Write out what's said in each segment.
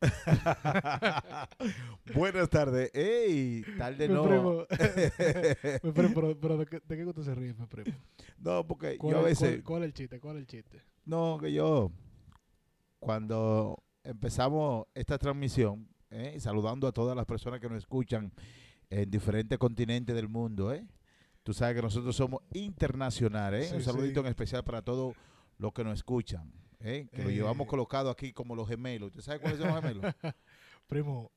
Buenas tardes. ¡Ey! Tarde no. primo. Mi primo, pero, pero ¿de, qué, ¿de qué usted se ríe, mi primo? No, porque ¿Cuál, yo a es- veces. cuál- cuál es el chiste? ¿Cuál es el chiste? No, que yo. Cuando empezamos esta transmisión, ¿eh? saludando a todas las personas que nos escuchan en diferentes continentes del mundo, ¿eh? Tú sabes que nosotros somos internacionales, ¿eh? Sí, Un saludito sí. en especial para todos los que nos escuchan, ¿eh? Que lo Eh. llevamos colocado aquí como los gemelos. ¿Usted sabe cuáles son los gemelos? Primo,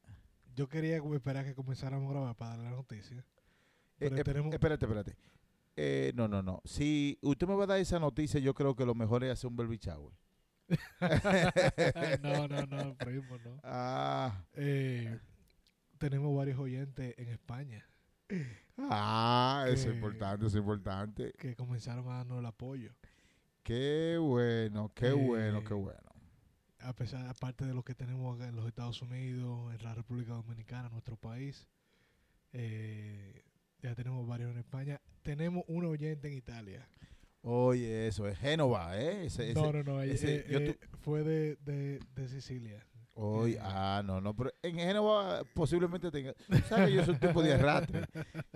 yo quería esperar que comenzáramos a grabar para darle la noticia. Eh, Pero eh, tenemos- Espérate, espérate. Eh, no, no, no. Si usted me va a dar esa noticia, yo creo que lo mejor es hacer un baby shower. no, no, no, primo, no. Ah, Eh, tenemos varios oyentes en España ah, eso es importante, eso es importante. que comenzaron a darnos el apoyo. Qué bueno, qué bueno, Eh, qué bueno. A pesar, aparte de lo que tenemos acá en los Estados Unidos, en la República Dominicana, nuestro país, eh, ya tenemos varios en España. Tenemos un oyente en Italia. Oye, eso es Génova, ¿eh? Ese, ese- no, no, no, ese- eh, yo eh, fue de, de, de Sicilia. Oye, eh, ah, no, no, pero en Génova posiblemente tenga. ¿Sabes? Yo soy un tipo de arrastre.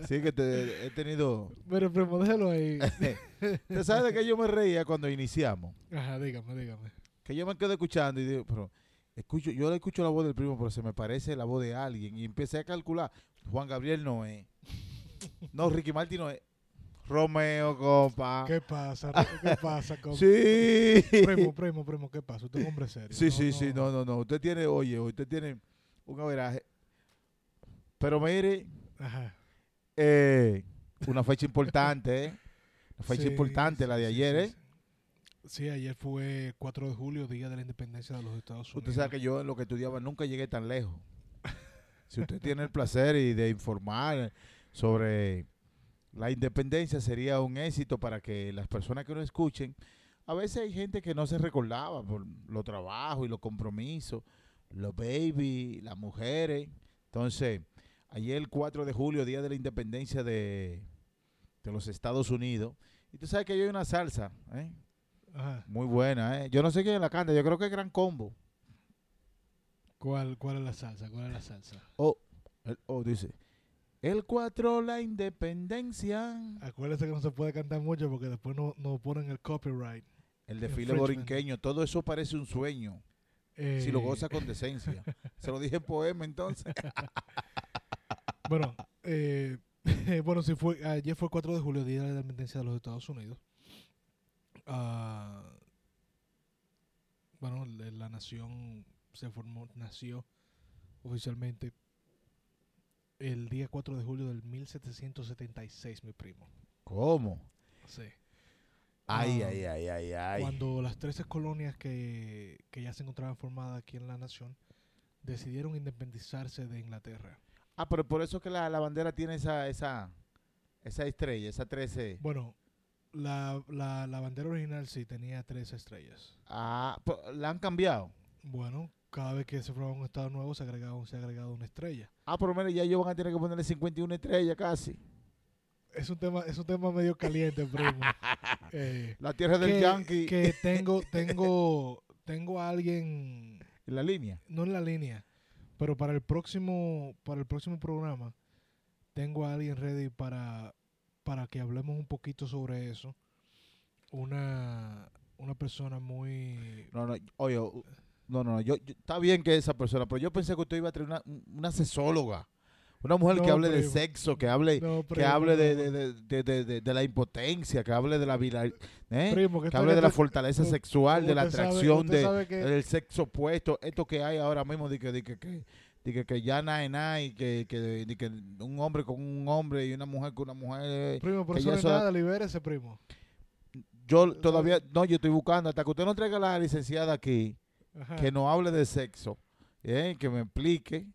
Sí, que te- he tenido. Pero, primo, déjalo ahí. ¿Usted sabe de qué yo me reía cuando iniciamos? Ajá, dígame, dígame. Que yo me quedo escuchando y digo, pero escucho, yo le escucho la voz del primo, pero se me parece la voz de alguien. Y empecé a calcular, Juan Gabriel no es. No, Ricky Martin no es. Romeo, compa. ¿Qué pasa? ¿Qué pasa? Ah. Sí. Primo, primo, primo, ¿qué pasa? Usted es un hombre serio. Sí, sí, sí, no, no, no. Usted tiene, oye, usted tiene un averaje. Pero mire, Ajá. eh, una fecha importante, ¿eh? Una fecha Sí, importante, la de ayer, ¿eh? sí. Sí, ayer fue 4 de julio, Día de la Independencia de los Estados Unidos. Usted sabe que yo en lo que estudiaba nunca llegué tan lejos. Si usted tiene el placer y de informar sobre la independencia, sería un éxito para que las personas que nos escuchen, a veces hay gente que no se recordaba por los trabajos y los compromisos, los baby, las mujeres. Entonces, ayer el 4 de julio, Día de la Independencia de, de los Estados Unidos, y tú sabes que hay una salsa, ¿eh? Ajá. muy buena, ¿eh? Yo no sé quién la canta, yo creo que es Gran Combo. ¿Cuál, ¿Cuál es la salsa? ¿Cuál es la salsa? O, el- o dice, el 4 la independencia. Acuérdese que no se puede cantar mucho porque después no, no ponen el copyright. El desfile borinqueño, todo eso parece un sueño. Si lo Eh, goza con decencia. Se lo dije en poema entonces. Bueno, eh, bueno, sí fue, ayer fue 4 de julio, Día de la Independencia de los Estados Unidos. Ah, bueno, la nación se formó, nació oficialmente el día 4 de julio del 1776, mi primo. ¿Cómo? Sí. Ay, Ah, ay, ay, ay, ay. Cuando las 13 colonias que, que ya se encontraban formadas aquí en la nación decidieron independizarse de Inglaterra. Ah, pero por eso que la, la bandera tiene esa, esa, esa estrella, esa 13. Bueno, la, la, la bandera original sí tenía tres estrellas. Ah, la han cambiado. Bueno, cada vez que se formaba un estado nuevo se agregaba, se agregaba una estrella. Ah, pero mire, ya ellos van a tener que ponerle 51 estrellas casi. Es un tema, es un tema medio caliente, primo. Eh, La tierra del que, Yankee que tengo, tengo, tengo a alguien, en la línea. no en la línea, pero para el próximo, para el próximo programa, tengo a alguien ready para, para que hablemos un poquito sobre eso. Una, una persona muy No, no, oye, no, no, no, yo, yo- está bien que esa persona, pero yo pensé que usted iba a traer una, una sexóloga, una mujer que hable de sexo, que hable, No, que hable de, de, de, de, la impotencia, que hable de la viral, ¿eh? Primo, que hable de la fortaleza sexual, de la atracción, sabe que- del sexo opuesto, esto que hay ahora mismo, de que, de que, que, que, que ya nada es nada, y que, que, un hombre con un hombre y una mujer con una mujer. eh, Primo, que eso ya no es eso- nada, libérese, primo. Yo todavía, no, yo estoy buscando, hasta que usted no traiga la licenciada aquí, Ajá. que no hable de sexo, ¿eh? que me explique.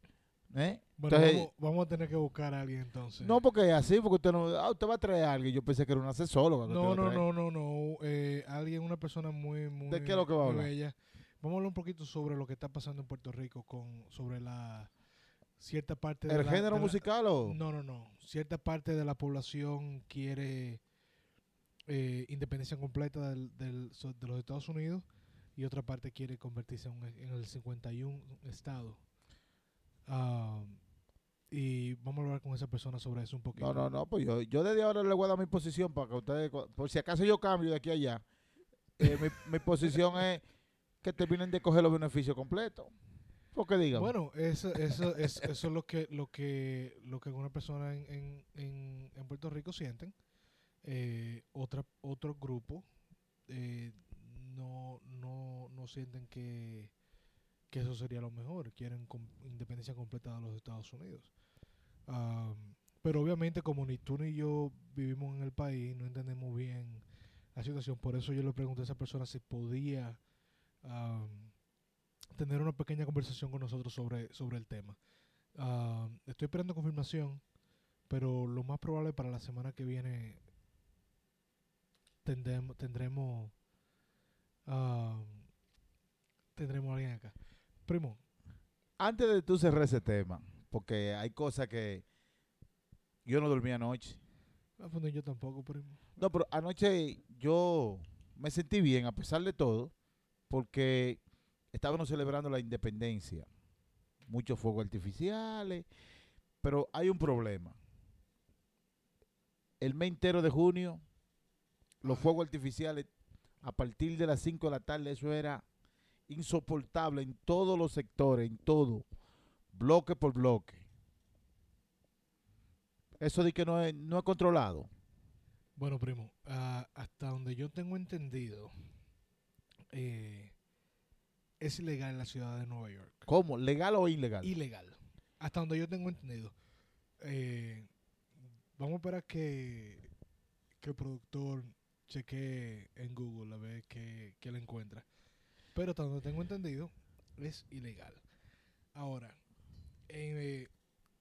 ¿eh? Bueno, Entonces, vamos, vamos a tener que buscar a alguien entonces. No, porque es así, porque usted no, ah, usted va a traer a alguien. Yo pensé que era una sexóloga. no, no, no, no, no. Eh, alguien, una persona muy, muy, ¿De qué es lo que va a hablar? bella. Vamos a hablar un poquito sobre lo que está pasando en Puerto Rico con sobre la cierta parte de ¿El la- género de la- musical o...? No, no, no. Cierta parte de la población quiere eh, independencia completa del, del- de los Estados Unidos y otra parte quiere convertirse en, un- en el 51 estado. Ah, y vamos a hablar con esa persona sobre eso un poquito. No, no, no, pues yo, yo desde ahora le voy a dar mi posición para que ustedes, por si acaso yo cambio de aquí a allá, eh, mi, mi posición es que terminen de coger los beneficios completos. Porque digan, Bueno, eso, eso, es, eso es lo que lo que lo que algunas personas en, en, en, en Puerto Rico sienten. Eh, otra otro grupo eh, no, no, no sienten que, que eso sería lo mejor. Quieren independencia completa de los Estados Unidos. Pero obviamente como ni tú ni yo vivimos en el país, no entendemos bien la situación. Por eso yo le pregunté a esa persona si podía tener una pequeña conversación con nosotros sobre, sobre el tema. Estoy esperando confirmación, pero lo más probable para la semana que viene tendremos tendremos ah, tendremos a alguien acá. Primo, antes de tú cerrar ese tema, porque hay cosas que yo no dormí anoche. ah, pues no, yo tampoco, primo. No, pero anoche yo me sentí bien a pesar de todo, porque estábamos celebrando la independencia. Muchos fuegos artificiales, pero hay un problema. El mes entero de junio, los fuegos artificiales, a partir de las 5 de la tarde, eso era insoportable en todos los sectores, en todo, bloque por bloque. Eso de que no es, no es controlado. Bueno, primo, ah, hasta donde yo tengo entendido, eh, es ilegal en la ciudad de Nueva York. ¿Cómo? ¿Legal o ilegal? ilegal. Hasta donde yo tengo entendido. Eh, vamos a esperar que, que el productor chequee en Google a ver qué, qué le encuentra. Pero hasta donde tengo entendido, es ilegal. Ahora, eh,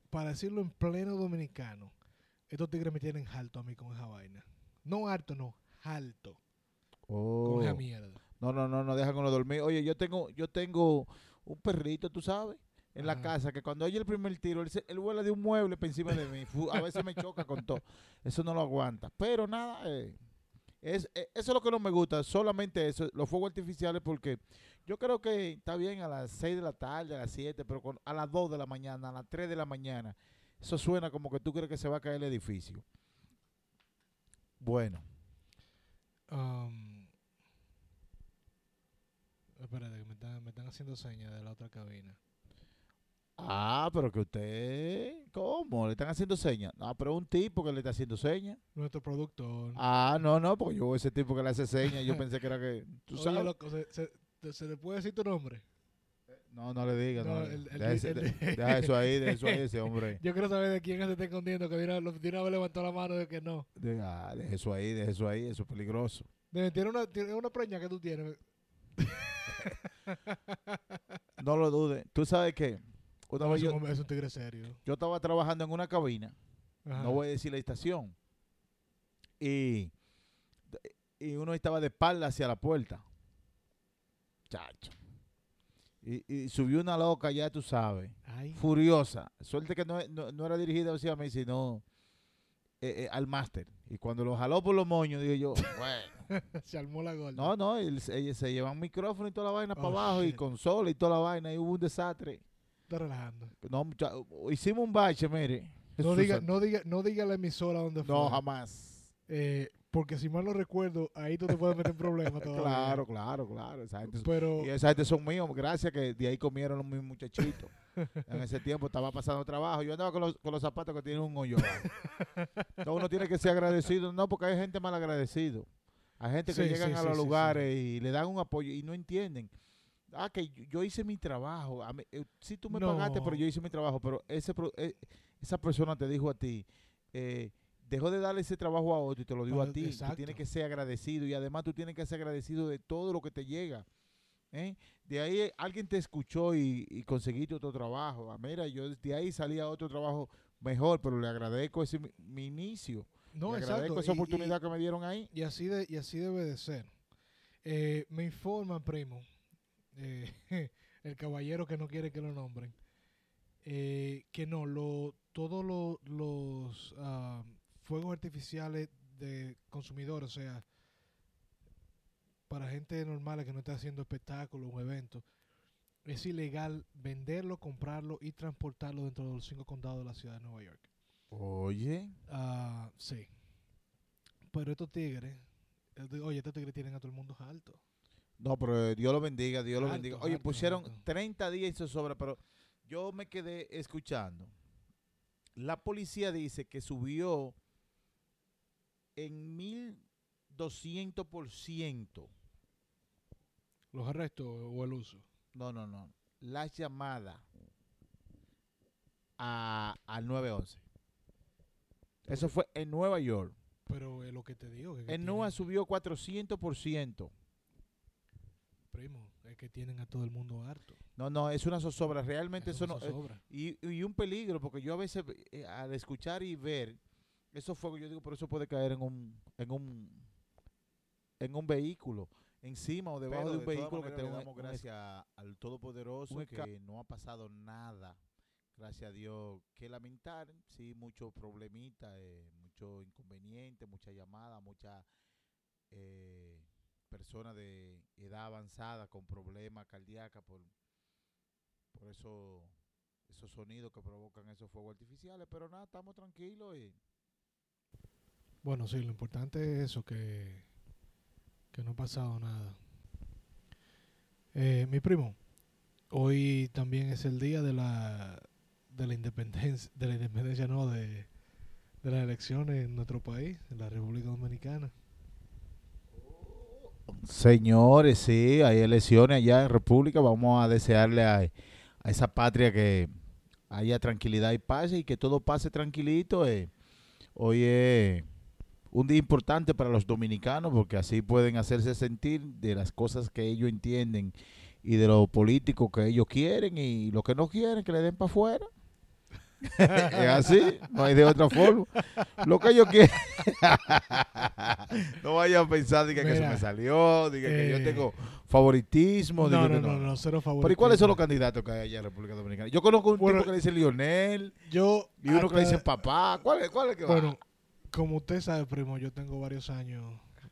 para decirlo en pleno dominicano, estos tigres me tienen alto a mí con esa vaina. No harto, no, alto Oh. con esa mierda. No, no, no, no dejan uno dormir. Oye, yo tengo, yo tengo un perrito, tú sabes, en la casa, que cuando oye el primer tiro, él, se- él vuela de un mueble para encima de mí. A veces me choca con todo. Eso no lo aguanta. Pero nada, eh, es, eh, eso es lo que no me gusta, solamente eso, los fuegos artificiales, porque yo creo que está bien a las 6 de la tarde, a las 7, pero a las 2 de la mañana, a las 3 de la mañana, eso suena como que tú crees que se va a caer el edificio. Bueno, Um, espérate, que me están, me están haciendo señas de la otra cabina. Ah, pero que usted, ¿cómo? ¿Le están haciendo señas? No, pero un tipo que le está haciendo señas. Nuestro productor. Ah, no, no, porque yo ese tipo que le hace señas, yo pensé que era que, tú Oye, sabes. loco, ¿se, se, le puede decir tu nombre? No, no le digas, no. No, le- el- el- deja, ese- el- de- deja eso ahí, deja eso ahí, ese hombre. Yo quiero saber de quién se está escondiendo, que de una, de una vez levantó la mano de que no. Deja, deja eso ahí, deja eso ahí, eso es peligroso. De- Tiene una, tiene una preña que tú tienes. No lo dudes. Tú sabes que una vez yo, un, hombre- es un tigre serio. yo estaba trabajando en una cabina, Ajá. no voy a decir la estación, y, y uno estaba de espalda hacia la puerta. Chacho. Y, y subió una loca, ya tú sabes. Ay, furiosa. Suerte que no, no, no era dirigida hacia mí, sino eh, eh, al máster. Y cuando lo jaló por los moños, dije yo, bueno. se armó la gorda. No, no, él- ellos se llevan micrófono y toda la vaina Oh, para abajo y consola y toda la vaina y hubo un desastre. Está relajando. No, mucha- hicimos un bache, mire. No Jesús diga, santo. no, diga, no diga la emisora donde fue. No, jamás. Eh, porque si mal no recuerdo, ahí tú te puedes meter en problemas todavía. Claro, claro, claro. Esa gente, Pero y esa gente son míos, gracias que de ahí comieron los mis muchachitos. en ese tiempo estaba pasando trabajo. Yo andaba con los, con los zapatos que tienen un hoyo. No, uno tiene que ser agradecido, no, porque hay gente mal agradecido. Hay gente que Sí, llegan sí, a sí, los sí, lugares y le dan un apoyo y no entienden. Ah, que yo, hice mi trabajo. A mí, eh, sí, tú me pagaste, No. pero yo hice mi trabajo. Pero ese eh, esa persona te dijo a ti, eh, dejó de darle ese trabajo a otro y te lo dio a ti. Tú exacto. tienes que ser agradecido y además tú tienes que ser agradecido de todo lo que te llega. ¿eh? De ahí alguien te escuchó y, y conseguiste otro trabajo. Ah, mira, yo de ahí salí a otro trabajo mejor, pero le agradezco ese mi, mi inicio. no, le exacto. agradezco esa y- y- oportunidad que me dieron ahí. Y así, de, y así debe de ser. Me informa, primo, eh, el caballero que no quiere que lo nombren, eh, que no, lo, todos lo- los ah, fuegos artificiales de consumidores, o sea, para gente normal que no está haciendo espectáculos o eventos, es ilegal venderlo, comprarlo y transportarlo dentro de los cinco condados de la ciudad de Nueva York. Oye, Ah, sí. Pero estos tigres, eh, oye, estos tigres tienen a todo el mundo alto. No, pero eh, Dios lo bendiga, Dios lo Alto, bendiga. Oye, alto, pusieron alto. 30 días y se sobra, pero yo me quedé escuchando. La policía dice que subió en 1200%. Los arrestos o el uso. No, no, no. Las llamadas a, al 911. Eso fue en Nueva York. Pero es lo que te digo. Que En Nueva subió 400%. Primo, es que tienen a todo el mundo harto. No, no, es una zozobra. Realmente eso Eso no. eh, sobra. y, y un peligro, porque yo a veces, eh, al escuchar y ver esos fuegos, yo digo, por eso puede caer en un, en un, en un vehículo, encima o debajo Pero de un vehículo que un gracias al Todopoderoso que que no ha pasado nada. Gracias a Dios. Que lamentar, sí, muchos problemitas, eh, mucho inconveniente, mucha llamada, mucha eh, personas de edad avanzada con problemas cardíacos por, por eso, esos sonidos que provocan esos fuegos artificiales. Pero nada, estamos tranquilos y Bueno, sí, lo importante es eso, que, que no ha pasado nada. Eh, mi primo, hoy también es el día de la, de la independencia, de la independencia, no, de, de las elecciones en nuestro país, en la República Dominicana. Señores, sí, hay elecciones allá en República. Vamos a desearle a, esa patria que haya tranquilidad y paz y que todo pase tranquilito. eh. Hoy es un día importante para los dominicanos porque así pueden hacerse sentir de las cosas que ellos entienden y de lo político que ellos quieren y lo que no quieren que le den para afuera. Es así, no hay de otra forma. Lo que ellos quieren. no vayan a pensar diga, que se me salió, diga que yo eh, tengo favoritismo. diga No, no, no, no, cero favoritos. Pero ¿y cuáles son los candidatos que hay allá en República Dominicana? Yo conozco un Bueno, tipo que le dice Lionel Yo, y uno que le dice papá. ¿Cuál es, cuál es que va? bueno, como usted sabe, primo, yo tengo varios años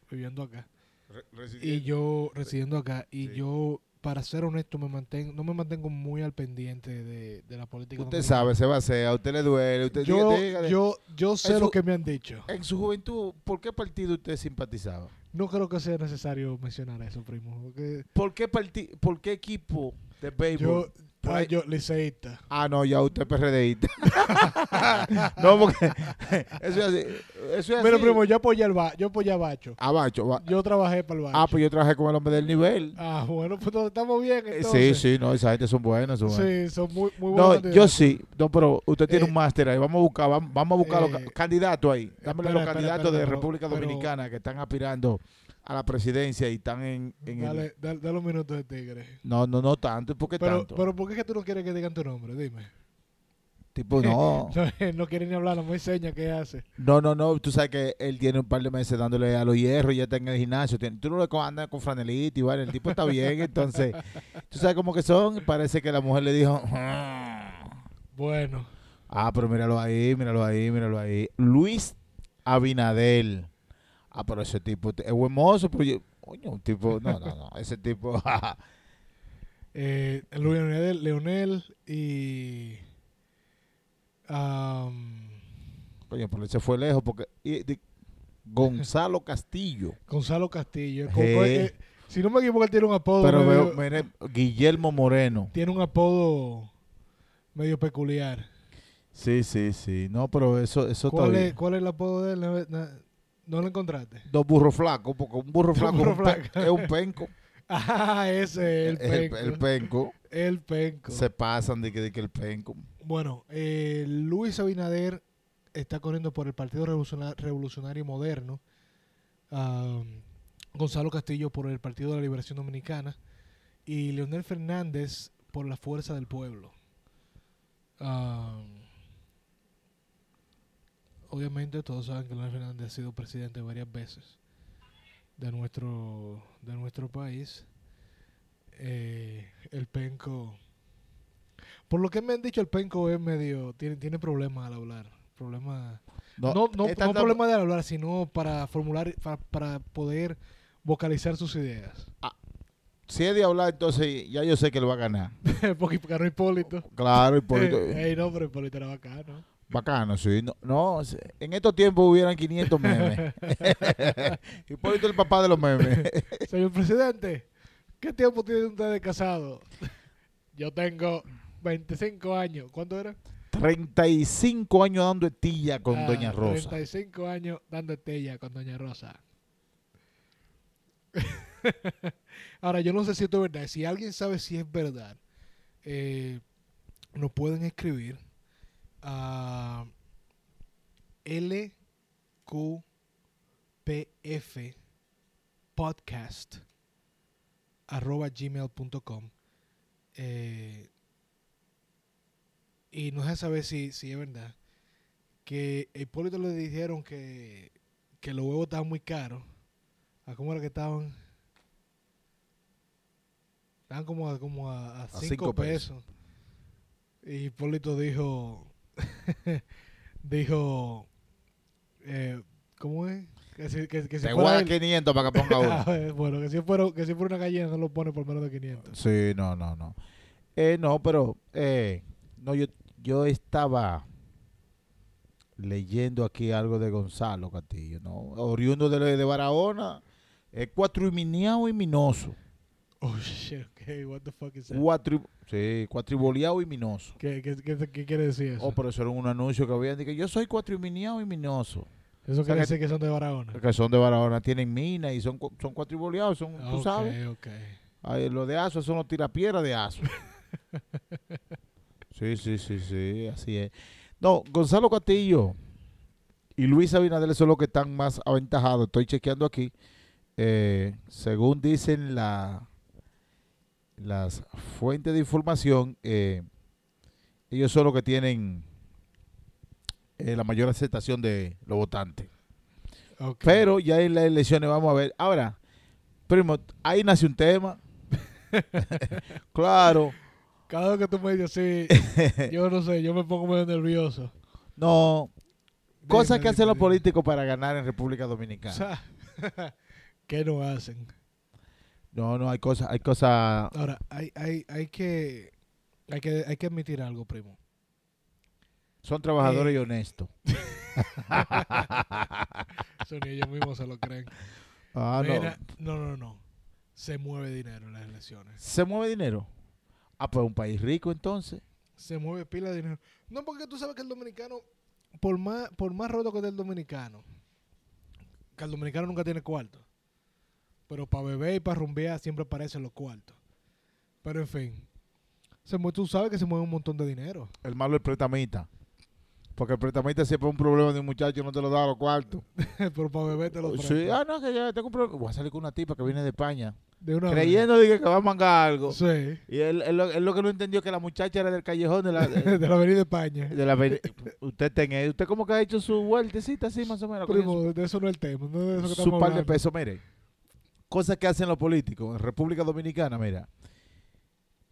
viviendo acá. Re- y yo residiendo acá y Sí. yo para ser honesto me mantengo no me mantengo muy al pendiente de, de la política Usted sabe, se va a hacer, a usted le duele. Usted yo diga- dígale, yo yo sé lo que me han dicho En su juventud, ¿por qué partido usted simpatizaba? no creo que sea necesario mencionar eso primo porque ¿Por qué, parti- por qué equipo de béisbol? yo Por ah, ahí- yo liceísta Ah, no, ya usted es PRDista. no, porque eso es así. Eso es pero así. primo yo apoyé al ba yo apoyé a Bacho Ah, Bacho, yo trabajé para el Bacho Ah, pues yo trabajé con el hombre del nivel. Ah, bueno pues estamos bien Eh, entonces. sí, sí, no, esa gente son buenos. Son buenos. sí son muy muy buenos No, yo sí. No, pero usted tiene Eh, un máster ahí. Vamos a buscar, vamos, vamos a buscar los eh, ca- candidatos ahí. Dámele espera, los candidatos espera, de República pero- Dominicana que están aspirando a la presidencia y están en, en el... dale, un minuto de tigre No, no, no tanto. ¿Por qué pero tanto? pero por qué es que tú no quieres que digan tu nombre dime tipo, no. no, no quiere ni hablar no me enseña qué hace No, no, no. Tú sabes que él tiene un par de meses dándole a los hierros, ya está en el gimnasio. Tiene- tú no le co- andas con franelita y vale, el tipo está bien. entonces, tú sabes cómo que son. y Parece que la mujer le dijo... bueno Ah, pero míralo ahí, míralo ahí, míralo ahí. Luis Abinadel. Ah, pero ese tipo es buen mozo, pero yo, coño, un tipo, no, no, no, ese tipo, eh, Leonel, Leonel y am, coño, pero él se fue lejos porque y- Gonzalo Castillo. Gonzalo Castillo. Eh, si no me equivoco, él tiene un apodo. Pero medio, veo, mire, Guillermo Moreno. tiene un apodo medio peculiar. Sí, sí, sí. No, pero eso, eso está ¿Cuál es, bien. ¿Cuál es el apodo de él? No, no- ¿no lo encontraste? Dos burros flacos, porque un burro flaco burro es un flaco. es un penco. Ah, ese, el Es el, penco. el penco. El penco. Se pasan de que, de que el penco. Bueno, eh, Luis Abinader está corriendo por el Partido Revoluciona- Revolucionario Moderno. Gonzalo Castillo por el Partido de la Liberación Dominicana. Y Leonel Fernández por la Fuerza del Pueblo. Am, obviamente todos saben que Leonel Fernández ha sido presidente varias veces de nuestro, de nuestro país. Eh, el penco... Por lo que me han dicho, el penco es medio. Tiene, tiene problemas al hablar. Problemas. No, no, no anda- problemas de hablar, sino para formular. Para, para poder vocalizar sus ideas. Si es de hablar, entonces ya yo sé que lo va a ganar. Porque ganó Hipólito. Claro, Hipólito. Ey, no, pero Hipólito era bacano. Bacano, sí. No, no, en estos tiempos hubieran 500 memes. Hipólito el papá de los memes. Señor presidente, ¿qué tiempo tiene usted de casado? Yo tengo 25 años. ¿Cuánto era? 35 años dando estilla con Ah, Doña Rosa. 35 años dando estella con Doña Rosa. Ahora, yo no sé si esto es verdad. Si alguien sabe si es verdad, eh, nos pueden escribir a lqpf podcast arroba gmail.com eh, y nos deja saber si, si es verdad que Hipólito le dijeron que, que los huevos estaban muy caros. ¿A cómo era que estaban? Estaban como a, como a, a cinco, cinco pesos. pesos. Y Hipólito dijo, dijo, eh, ¿cómo es? Que si, que, que si Te fuera guarda él- 500 para que ponga Ah, uno. bueno, que si, fuera, que si fuera una gallina no lo pone por menos de 500. Sí, no, no, no. Eh, no, pero eh, no, yo, yo estaba leyendo aquí algo de Gonzalo Castillo, ¿no? Oriundo de, de Barahona, es cuatrimineado y minoso. Oh, shit, okay, what the fuck is that? Cuatri, sí, cuatriboleado y minoso. ¿Qué, qué, qué- qué quiere decir eso? Oh, pero eso era un anuncio que habían dicho, yo soy cuatrimineado y minoso. eso sea, quiere que- decir que son de Barahona. Que son de Barahona, tienen mina y son, son cuatriboleados, son, tú Ok, sabes. ok. Ay, los de Aso son los tirapiedras de Aso. sí, sí, sí, sí, así es. No, Gonzalo Castillo y Luis Abinader son los que están más aventajados. Estoy chequeando aquí. Eh, según dicen la, las fuentes de información, eh, ellos son los que tienen eh, la mayor aceptación de los votantes. Pero ya en las elecciones vamos a ver. Ahora, primo, ahí nace un tema. claro. Cada vez que tú me dices así, yo no sé, yo me pongo medio nervioso. No. Cosas que hacen los políticos para ganar en República O Dominicana. sea, ¿qué no hacen? No, no, hay cosas, hay cosas. Ahora, hay, hay, hay que hay que hay que admitir algo, primo. Son trabajadores Eh. y honestos. Eso ni ellos mismos se lo creen. Ah, no. No, no, no. Se mueve dinero en las elecciones. ¿Se mueve dinero? Ah, pues un país rico entonces. Se mueve pila de dinero. No, porque tú sabes que el dominicano, por más, por más roto que esté el dominicano, que el dominicano nunca tiene cuarto. Pero para beber y para rumbear siempre aparecen los cuartos. Pero en fin, se mue- tú sabes que se mueve un montón de dinero. El malo es el pretamita. Porque el pretamita siempre es un problema de un muchacho, no te lo da a los cuartos. Pero para beber te lo Sí, prestan. ah, no, que ya tengo un problema. Voy a salir con una tipa que viene de España. De una. Creyendo dije, que va a mangar algo. Sí. Y él, él lo, él lo que no entendió que la muchacha era del callejón de la... De, de la Avenida España. de la usted ten, usted como que ha hecho su vueltecita así más o menos. Primo, de eso no es el tema. No es de eso que su, par de pesos, mire. Cosas que hacen los políticos en República Dominicana, mira.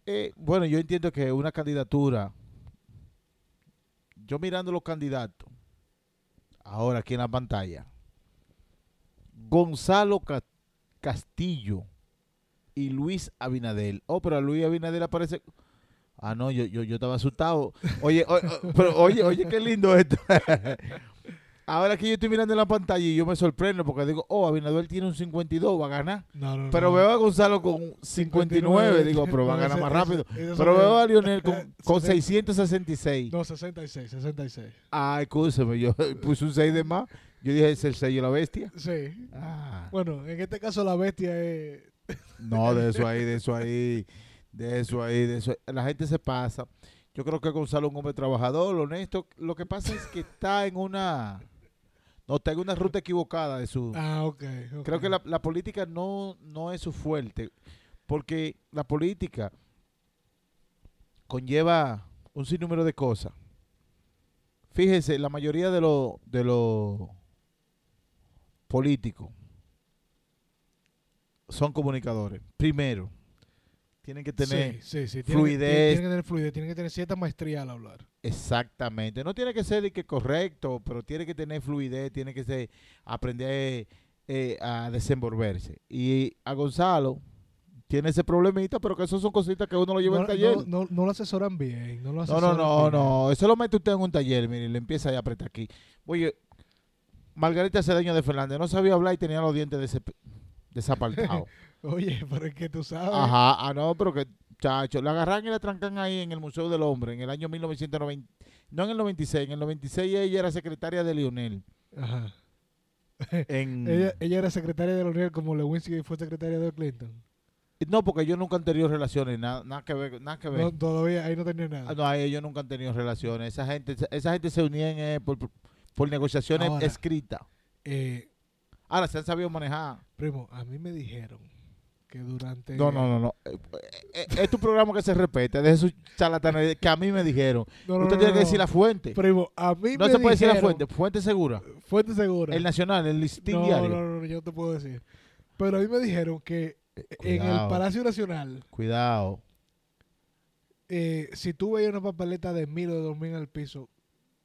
Eh, bueno, yo entiendo que una candidatura, yo mirando los candidatos, ahora aquí en la pantalla, Gonzalo Ca- Castillo y Luis Abinadel. Oh, pero Luis Abinadel aparece... Ah, no, yo, yo, yo estaba asustado. Oye, o- pero oye, oye, qué lindo esto. Ahora que yo estoy mirando en la pantalla y yo me sorprendo porque digo, oh, Abinader tiene un 52, va a ganar. No, no, Pero no. veo a Gonzalo con 59, digo, pero va a ganar más rápido. Pero veo a Lionel con, con sesen- 666. No, 66, 66. Ah, escúcheme, yo puse un 6 de más. Yo dije, es el sello de la bestia. Sí. Ah, Bueno, en este caso la bestia es... no, de eso ahí, de eso ahí, de eso ahí, de eso. La gente se pasa. Yo creo que Gonzalo es un hombre trabajador, honesto. Lo que pasa es que está en una... No, en una ruta equivocada de su... Ah, ok. Creo que la, la política no, no es su fuerte, porque la política conlleva un sinnúmero de cosas. Fíjese, la mayoría de los de los políticos son comunicadores. Primero, tienen que tener sí, sí, sí. fluidez. Tienen, que tener fluidez, tienen que tener cierta maestría al hablar. Exactamente. No tiene que ser de que correcto, pero tiene que tener fluidez, tiene que ser, aprender eh, a desenvolverse. Y a Gonzalo tiene ese problemita, pero que eso son cositas que uno lo lleva no, al taller. no, no- no lo asesoran bien. No, lo No, asesoran no, no, bien. no. Eso lo mete usted en un taller, mire, y le empieza a apretar aquí. Oye, Margarita Cedeño de Fernández no sabía hablar y tenía los dientes desapartados. Oye, pero es que tú sabes. Ajá, ah, no, pero que, chacho, la agarran y la trancan ahí en el Museo del Hombre en el año 1990. No en el 96, en el 96 ella era secretaria de Lionel. Ajá. En, Ella, ella era secretaria de Unión como Lewinsky fue secretaria de Clinton. No, porque ellos nunca han tenido relaciones, nada, nada que ver. Nada que ver. No, todavía ahí no tenía nada. Ah, No, ahí ellos nunca han tenido relaciones. Esa gente, esa gente se unían eh, por, por negociaciones Ahora. escritas. Eh, Ahora se han sabido manejar. primo, a mí me dijeron que durante... No, no, no, no. Eh, eh, Es tu programa que se respete. De esos charlatanes que a mí me dijeron. No, no, Usted no, tiene que decir la fuente. Primo, a mí No me se puede decir la fuente. Fuente segura. Fuente segura. El Nacional, el listín no, diario. no, no, no, yo no te puedo decir. Pero a mí me dijeron que en el. Palacio Nacional, Cuidado. eh, si tú veías una papeleta de mil o de dos mil en el piso,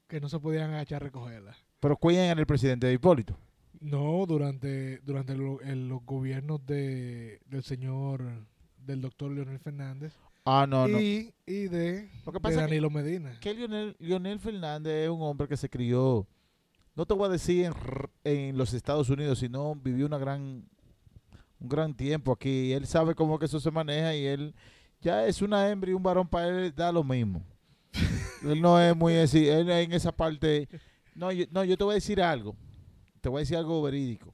que no se podían agachar a recogerla. Pero cuiden al presidente de Hipólito. No, durante, durante lo- el- los gobiernos de, del señor, del doctor Leonel Fernández Ah, no, no. y, y de, Lo que de pasa que, Danilo Medina. que Lionel, Lionel Fernández es un hombre que se crió, no te voy a decir en, en los Estados Unidos, sino vivió una gran, un gran tiempo aquí. Él sabe cómo que eso se maneja y él ya es una hembra y un varón para él da lo mismo. él no es muy así, él en esa parte... No yo, no, yo te voy a decir algo. Te voy a decir algo verídico.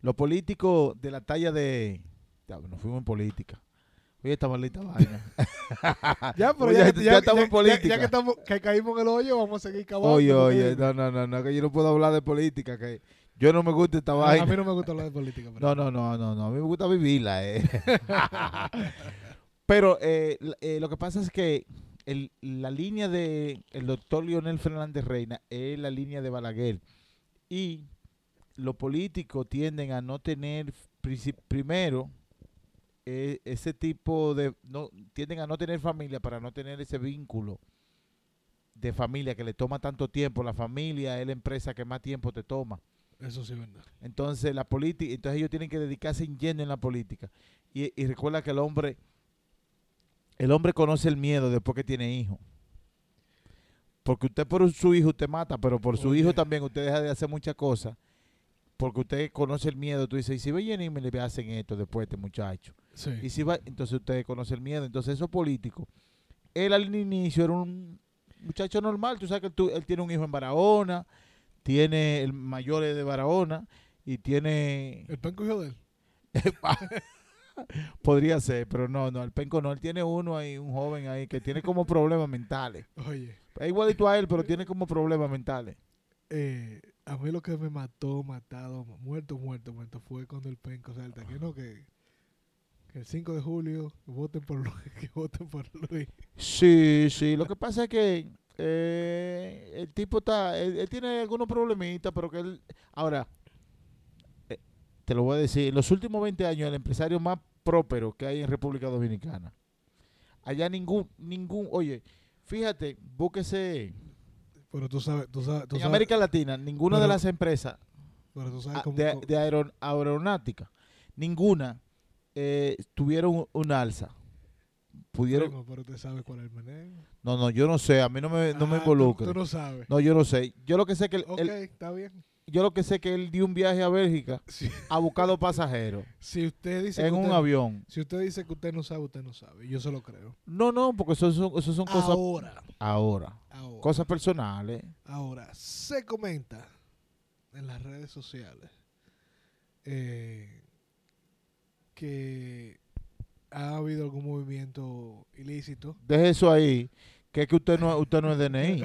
Los políticos de la talla de... Ya, nos fuimos en política. Oye, esta maldita vaina. Ya, pero ya, ya- ya estamos en política. ya que, estamos, que caímos en el hoyo, vamos a seguir cavando. Oye, oye, no, no, no, no, que yo no puedo hablar de política, que yo no me gusta esta a, a vaina. mí no me gusta hablar de política. pero- No, no, no, no, no, a mí me gusta vivirla, eh. Pero eh, eh, lo que pasa es que el- la línea de el doctor Leonel Fernández Reina es la línea de Balaguer. Y los políticos tienden a no tener, primero, eh, ese tipo de, no tienden a no tener familia para no tener ese vínculo de familia que le toma tanto tiempo. La familia es la empresa que más tiempo te toma. Eso sí es verdad. Entonces la política, entonces ellos tienen que dedicarse en lleno en la política. Y, y recuerda que el hombre, el hombre conoce el miedo después que tiene hijos. Porque usted por su hijo usted mata, pero por su Oye. hijo también usted deja de hacer muchas cosas. Porque usted conoce el miedo, tú dices, y si vienen y me le hacen esto después este muchacho. Sí. Y si va, entonces usted conoce el miedo. Entonces esos políticos, él al inicio era un muchacho normal, tú sabes que tú- él tiene un hijo en Barahona, tiene el mayor es de Barahona y tiene El penco hijo de él. podría ser, pero no, no, el penco no, él tiene uno ahí, un joven ahí que tiene como problemas mentales. Oye, Es igualito a él, pero tiene como problemas mentales. eh, a mí lo que me mató, matado, muerto, muerto, muerto, fue cuando el penco salta. Que no, que, que el 5 de julio voten por Luis. Que voten por Luis. Sí, sí, lo que pasa es que eh, el tipo está, él, él tiene algunos problemitas, pero que él, ahora, eh, te lo voy a decir, en los últimos 20 años el empresario más próspero que hay en República Dominicana, allá ningún, ningún, oye, fíjate, búsquese, Pero tú sabes, tú sabes, tú en sabes, América Latina, ninguna de Pero- las empresas pero tú sabes cómo, de, de aeron- aeronáutica, ninguna eh, tuvieron un, alza. Pudieron, Primo, pero tú sabes cuál es el meneo. no, no, yo no sé, a mí no me, no me Ah, tú- involucra. Tú, no sabes. No, yo no sé. Yo lo que sé que él, ok, él- está bien. Yo lo que sé que él dio un viaje a Bélgica Si, a buscar los pasajeros si usted dice en que un avión. Si usted dice que usted no sabe, usted no sabe. Yo se lo creo. No, no, porque eso son, eso son cosas Ahora, ahora, ahora, cosas personales. ahora, se comenta en las redes sociales eh, que ha habido algún movimiento ilícito. Deje eso ahí, que es que usted no, usted no es DNI.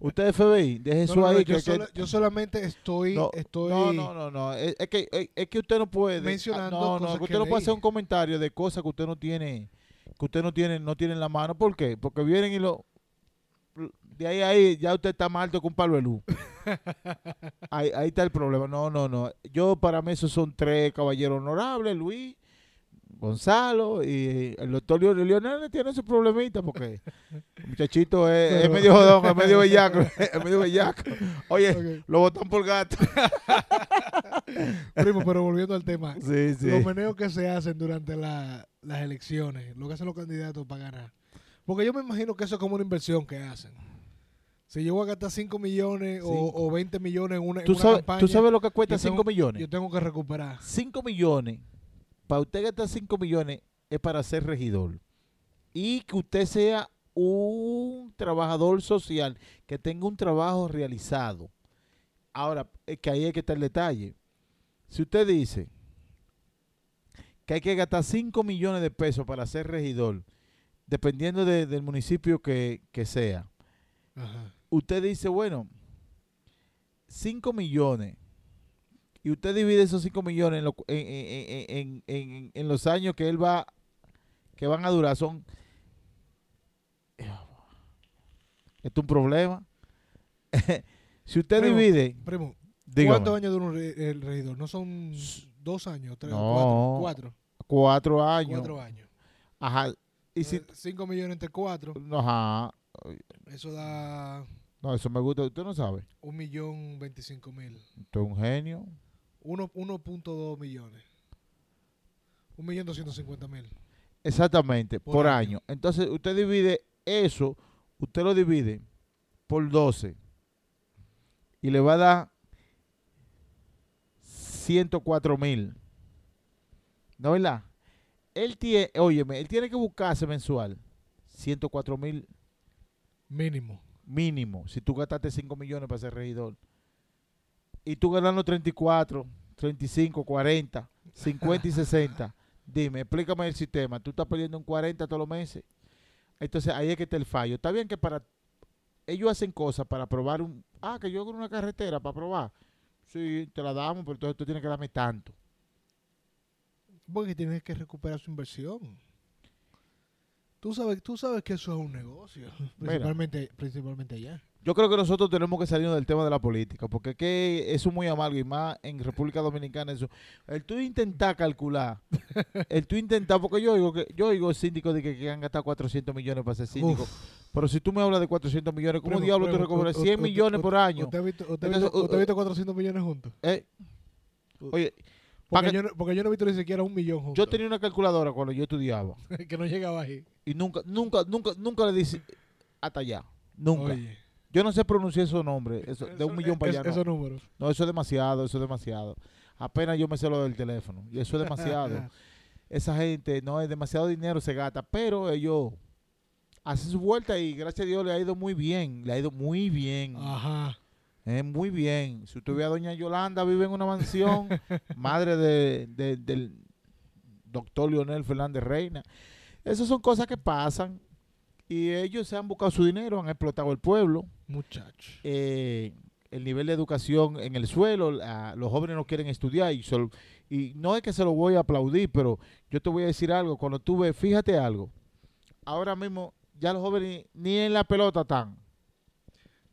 usted es FBI, deje eso no, no, ahí. yo, que- yo solamente estoy, no, estoy no, no, no, no, Es, es que, es, es que usted no puede. Mencionando no, no, cosas que usted que no puede hacer un comentario de cosas que usted no tiene, que usted no tiene, no tiene en la mano. ¿Por qué? Porque vienen y lo. De ahí a ahí ya usted está más alto que un palo de luz. ahí, ahí está el problema. No, no, no. Yo para mí esos son tres caballeros honorables, Luis, Gonzalo y el doctor Leonel, tiene su problemita porque Muchachito es, medio jodón, es medio bellaco, es medio bellaco. Oye, Ok. lo botan por gato. Primo, pero volviendo al tema. Sí, sí. Los meneos que se hacen durante la- las elecciones, lo que hacen los candidatos para ganar. Porque yo me imagino que eso es como una inversión que hacen. Si yo voy a gastar 5 millones o, Cinco. o 20 millones en una, en ¿Tú una sabes, campaña, ¿Tú sabes lo que cuesta yo 5 tengo- millones? yo tengo que recuperar. 5 millones, para usted gastar 5 millones es para ser regidor. Y que usted sea un trabajador social, que tenga un trabajo realizado. Ahora, es que ahí es que está el detalle. Si usted dice que hay que gastar 5 millones de pesos para ser regidor, dependiendo de- del municipio que, que sea, Ajá. usted dice, bueno, 5 millones, y usted divide esos 5 millones en, lo- en- en- los años que él va, que van a durar, son... Esto es un problema. si usted Primo, divide... Primo, ¿cuántos años dura un re- el regidor? ¿No son dos años? Tres, No. cuatro, Cuatro cuatro, años. cuatro años. Ajá. Y si... 5 millones entre cuatro, Ajá. eso da No, eso me gusta. Usted no sabe. un millón veinticinco mil. Usted es un genio. Uno- 1.2 millones. Un millón doscientos cincuenta mil. Exactamente, Por por, año. año. Entonces, usted divide eso, usted lo divide por 12 y le va a dar 104 mil. ¿No es verdad? Él tiene, óyeme, él tiene que buscarse mensual 104 mil Mínimo. mínimo si tú gastaste 5 millones para ser regidor. Y tú ganando 34, 35, 40, 50 y 60. Dime, explícame el sistema. Tú estás perdiendo un 40 todos los meses. Entonces ahí es que está el fallo. Está bien que para ellos hacen cosas para probar un... Ah, que yo con una carretera para probar. Sí, te la damos, pero entonces tú tienes que darme tanto. Porque tienes que recuperar su inversión. Tú sabes, tú sabes que eso es un negocio. Principalmente, principalmente allá. Yo creo que nosotros tenemos que salir del tema de la política, porque es que eso es muy amargo y más en República Dominicana eso. El tú intentar calcular, el tú intentar, porque yo oigo que yo oigo síndicos de que, que han gastado 400 millones para ser síndico, Uf. pero si tú me hablas de 400 millones, ¿cómo Primo, diablo tú primo, u- u- 100 u- millones por año? ¿Usted ha visto, usted Entonces, visto- u- usted ha visto 400 millones juntos? Eh, oye, Porque, yo, no, porque yo no he visto ni siquiera un millón juntos. yo tenía una calculadora cuando yo estudiaba que no llegaba ahí. y nunca, nunca, nunca, nunca le dice hasta allá, nunca. Oye, Yo no sé pronunciar esos nombres, eso, de un millón para allá. no. Esos números. No, eso es demasiado, eso es demasiado. Apenas yo me sé lo del teléfono. Y eso es demasiado. Esa gente, no, es demasiado dinero se gasta. Pero ellos hacen su vuelta y gracias a Dios le ha ido muy bien. Le ha ido muy bien. Ajá. eh, muy bien. Si usted ve a doña Yolanda, vive en una mansión. madre de, de- del doctor Leonel Fernández Reina. Esas son cosas que pasan. Y ellos se han buscado su dinero, han explotado el pueblo Muchacho. eh, el nivel de educación en el suelo, la- los jóvenes no quieren estudiar y, sol- y no es que se lo voy a aplaudir, pero yo te voy a decir algo, cuando tú ves, fíjate algo, ahora mismo ya los jóvenes ni en la pelota están,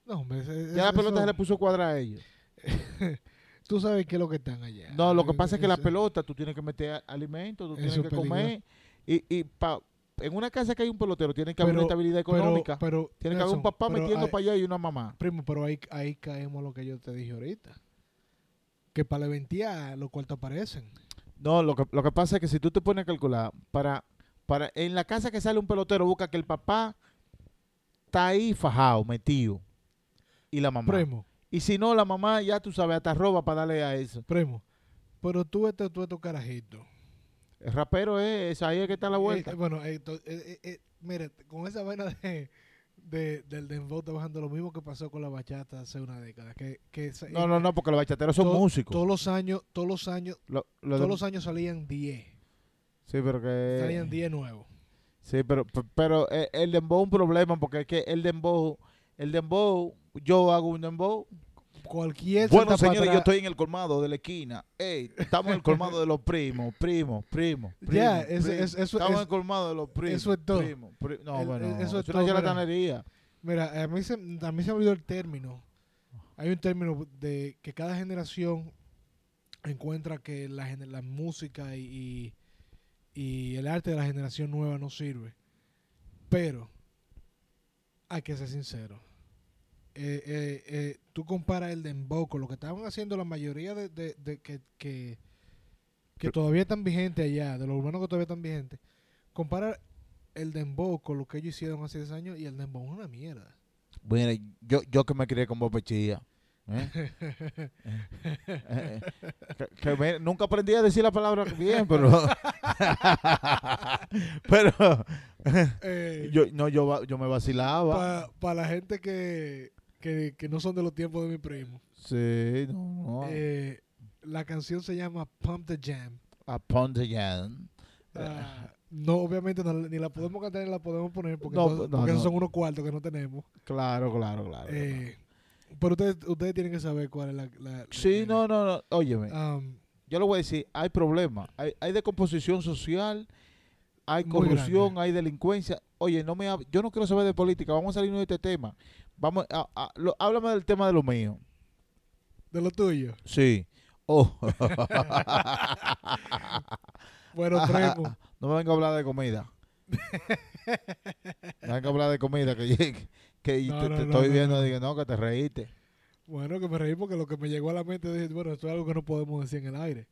No, hombre, ese- ya la pelota eso- se le puso cuadra a ellos. Tú sabes qué es lo que están allá. No, lo que pasa es que la pelota tú tienes que meter a- alimentos, tú tienes que es peligroso. comer y, y pa- en una casa que hay un pelotero tiene que haber una estabilidad económica, Pero, tiene que haber un papá metiendo hay- para allá y una mamá. Primo, pero ahí, ahí caemos lo que yo te dije ahorita. Que para la ventía los cuartos aparecen. No, lo que, lo que pasa es que si tú te pones a calcular, para, para en la casa que sale un pelotero, busca que el papá está ahí fajado, metido. Y la mamá. Primo, Y si no, la mamá ya tú sabes, hasta roba para darle a eso. primo. Pero tú este, tú estos carajitos. El rapero es, es ahí es que está la vuelta. Eh, eh, bueno, eh, eh, eh, eh, mire, con esa vaina de, de, del dembow está bajando lo mismo que pasó con la bachata hace una década. Que, que no, no, no, porque los bachateros son to- músicos. Todos los años, todos los años, Lo- lo de- todos los años salían 10. sí, pero que... Salían 10 nuevos. Sí, pero, pe- pero eh, el dembow es un problema porque es que el dembow, el dembow, yo hago un dembow. Cualquier Bueno, señores, yo estoy en el colmado de la esquina. Ey, estamos en el colmado de los primos, primos, primos. Ya, primos, es- eso Estamos es- en el colmado de los primos. eso es todo. primos, no, El- bueno, eso eso es es todo, una mira. charlatanería. Mira, a mí se, a mí se me olvidó el término. Hay un término de que cada generación encuentra que la, la música y, y, y el arte de la generación nueva no sirve. Pero hay que ser sincero. Eh, eh, eh, tú comparas el dembow con lo que estaban haciendo la mayoría de, de- de que, que, que todavía están vigentes allá, de los urbanos que todavía están vigentes. Compara el dembow con lo que ellos hicieron hace 10 años y el dembow es una mierda. Bueno, yo, yo que me crié con Bob Pechilla. ¿eh? Eh, que- que me- nunca aprendí a decir la palabra bien, pero. pero. Yo, no, yo, yo me vacilaba. Para la gente que, que, que no son de los tiempos de mi primo, sí, no. no. eh, la canción se llama Pump the Jam. Upon the Jam. Ah, no, obviamente no, ni la podemos cantar ni la podemos poner porque, No, entonces- no, porque son unos cuartos que no tenemos. Claro, claro, claro. Eh, pero ustedes, ustedes tienen que saber cuál es la... la- la- sí, no, no, no. Óyeme, Um, yo le voy a decir, hay problemas. Hay, hay descomposición social, hay corrupción, hay delincuencia. Oye, no me yo no quiero saber de política. Vamos a salirnos de este tema. Vamos a, a- lo- háblame del tema de lo mío. de lo tuyo. Sí. Oh. Bueno, primo. no me venga a hablar de comida. me venga a hablar de comida que, que No, te, no, te no, estoy no, viendo no. y digo, no, que te reíste. Bueno, que me reí porque lo que me llegó a la mente dije, bueno, esto es algo que no podemos decir en el aire.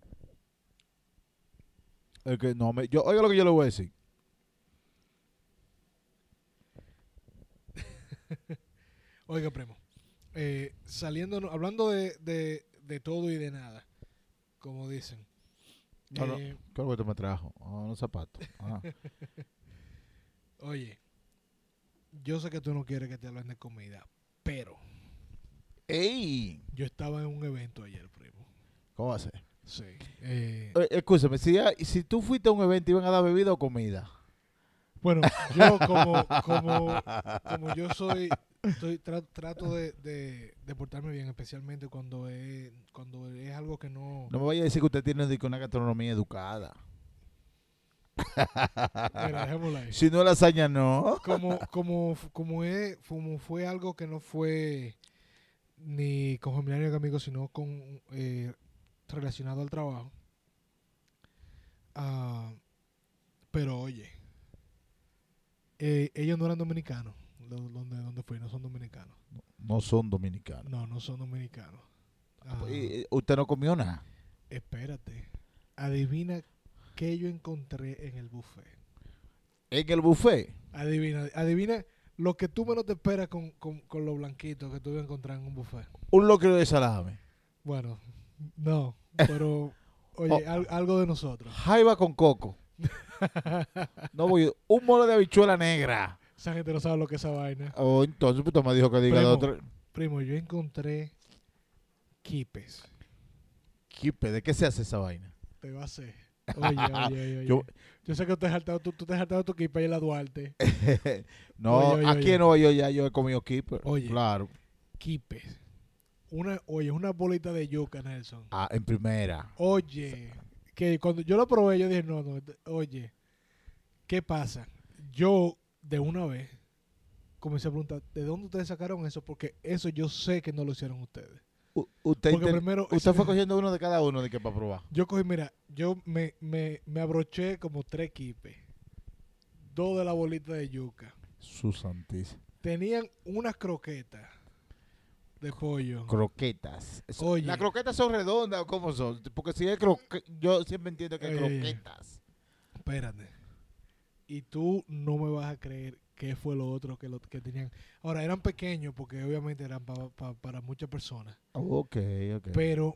Es que no me, yo, oiga lo que yo le voy a decir. Oiga, primo. eh, saliendo, hablando de, de, de todo y de nada, como dicen. No. Eh, ¿Qué es lo que te me trajo? Ah, unos zapatos. Ah. Oye, yo sé que tú no quieres que te hablen de comida, pero ¡Ey! yo estaba en un evento ayer, primo. ¿Cómo va a ser? Sí. Eh, Eh, escúchame, si, si tú fuiste a un evento, ¿iban a dar bebida o comida? Bueno, yo como, como, como yo soy, estoy, tra- trato de, de, de portarme bien, especialmente cuando es, cuando es algo que no... No me vaya a decir que usted tiene una gastronomía educada. Mira. Si no lasaña, no. como, como, como, es, como fue algo que no fue ni con familiares ni amigos, sino con eh, relacionado al trabajo. Ah, pero oye, eh, ellos no eran dominicanos, donde, donde fue, no son dominicanos. No son dominicanos. No, no son dominicanos. Ah, Y, y, usted no comió nada. espérate, adivina qué yo encontré en el buffet. En el buffet. Adivina, adivina lo que tú menos te esperas con, con, con los blanquitos que tú vas a encontrar en un buffet. Un locro de salame. Bueno, no, pero oye, Oh. al- algo de nosotros. Jaiba con coco. No voy. Un mole de habichuela negra. Esa gente no sabe lo que es esa vaina. Oh, entonces usted me dijo que diga Primo. otro. Primo, yo encontré quipes. Kipe, ¿de qué se hace esa vaina? Te va a hacer. Oye, oye, oye. oye. Yo- Yo, sé que te has saltado, tú, tú te has saltado tu kipe en la Duarte. no, Oye, oye, aquí en Nueva York ya yo he comido kipe. Oye. Claro. Quipes. Una, oye, una bolita de yuca, Nelson. Ah, en primera. Oye, que cuando yo lo probé, yo dije, no, no, oye, ¿qué pasa? Yo, de una vez, comencé a preguntar, ¿de dónde ustedes sacaron eso? Porque eso yo sé que no lo hicieron ustedes. U- usted Porque inter- primero, usted fue cogiendo uno de cada uno de que para probar. yo cogí, mira, yo me, me, me abroché como tres quipes. Dos de la bolita de yuca. Su santísimo. Tenían unas croquetas de pollo. Croquetas. Oye. ¿Las croquetas son redondas o cómo son? Porque si es croque... Yo siempre entiendo que hay croquetas. Espérate. Y tú no me vas a creer qué fue lo otro que, lo, que tenían. Ahora, eran pequeños porque obviamente eran pa- pa- para muchas personas. Ok, ok. Pero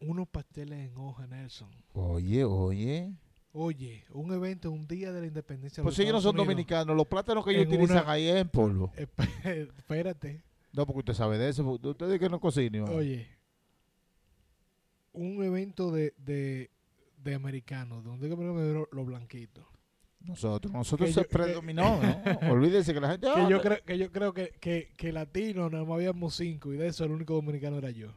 unos pasteles en hoja, Nelson. Oye, oye. Oye, un evento, un día de la independencia. de Pues si ellos no son Unidos. dominicanos, los plátanos que ellos utilizan una- ahí es en polvo. Esp- Espérate. No, porque usted sabe de eso. Usted dice que no cocina. Oye, un evento de, de, de americanos, donde que primero los blanquitos. Nosotros, nosotros Que se yo- que- predominó, ¿no? Olvídese que la gente... Que ah, yo, creo, que yo creo que, que, que latinos nada más habíamos cinco y de eso el único dominicano era yo.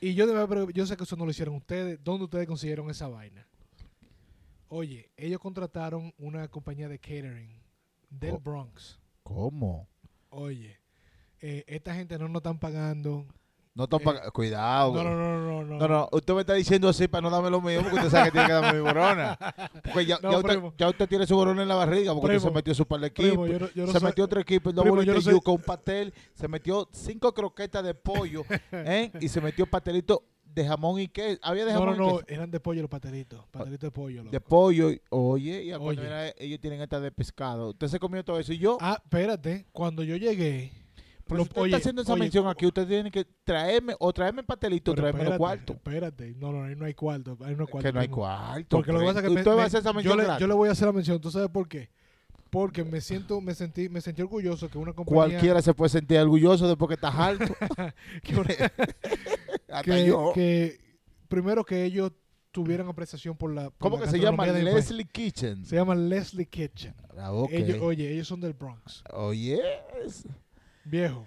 Y yo, de yo sé que eso no lo hicieron ustedes. ¿Dónde ustedes consiguieron esa vaina? Oye, ellos contrataron una compañía de catering del Oh. Bronx. ¿Cómo? Oye, eh, esta gente no nos están pagando No están Eh, pag- Cuidado. No, no, no, no, no. No, no, usted me está diciendo así para no darme lo mío, porque usted sabe que tiene que darme mi borona. Porque ya, ya, usted, primo. ya usted tiene su borona en la barriga, porque usted se metió su par de equipos. yo yo se metió otro equipo, el Primo, doble yo no de yuca, un pastel, se metió cinco croquetas de pollo, ¿eh? y se metió pastelito de jamón y queso. Había de No, jamón no, y no, eran de pollo los patelitos. Patelitos de pollo. De pollo, y- oye, y Oye. era- ellos tienen esta de pescado. Usted se comió todo eso y yo, Ah, espérate. Cuando yo llegué. pero lo- si usted oye, está haciendo esa oye, mención aquí, usted tiene que traerme o traerme pastelito, traerme los cuartos. Espérate. No, no, ahí no hay cuarto. Ahí no hay cuarto. Que no hay cuarto. Porque lo que pasa es que me- va a hacer esa yo, mención le, yo le voy a hacer la mención. ¿Tú sabes por qué? Porque me siento, me sentí, me sentí orgulloso que una compañía, Cualquiera se puede sentir orgulloso después que estás alto. que, una- Hasta que- yo. que primero que ellos tuvieran apreciación por la. por ¿Cómo la que se llama? Leslie Kitchen. Se llama Leslie Kitchen. Ah, ok. Ellos, oye, ellos son del Bronx. Oye. es- Viejo.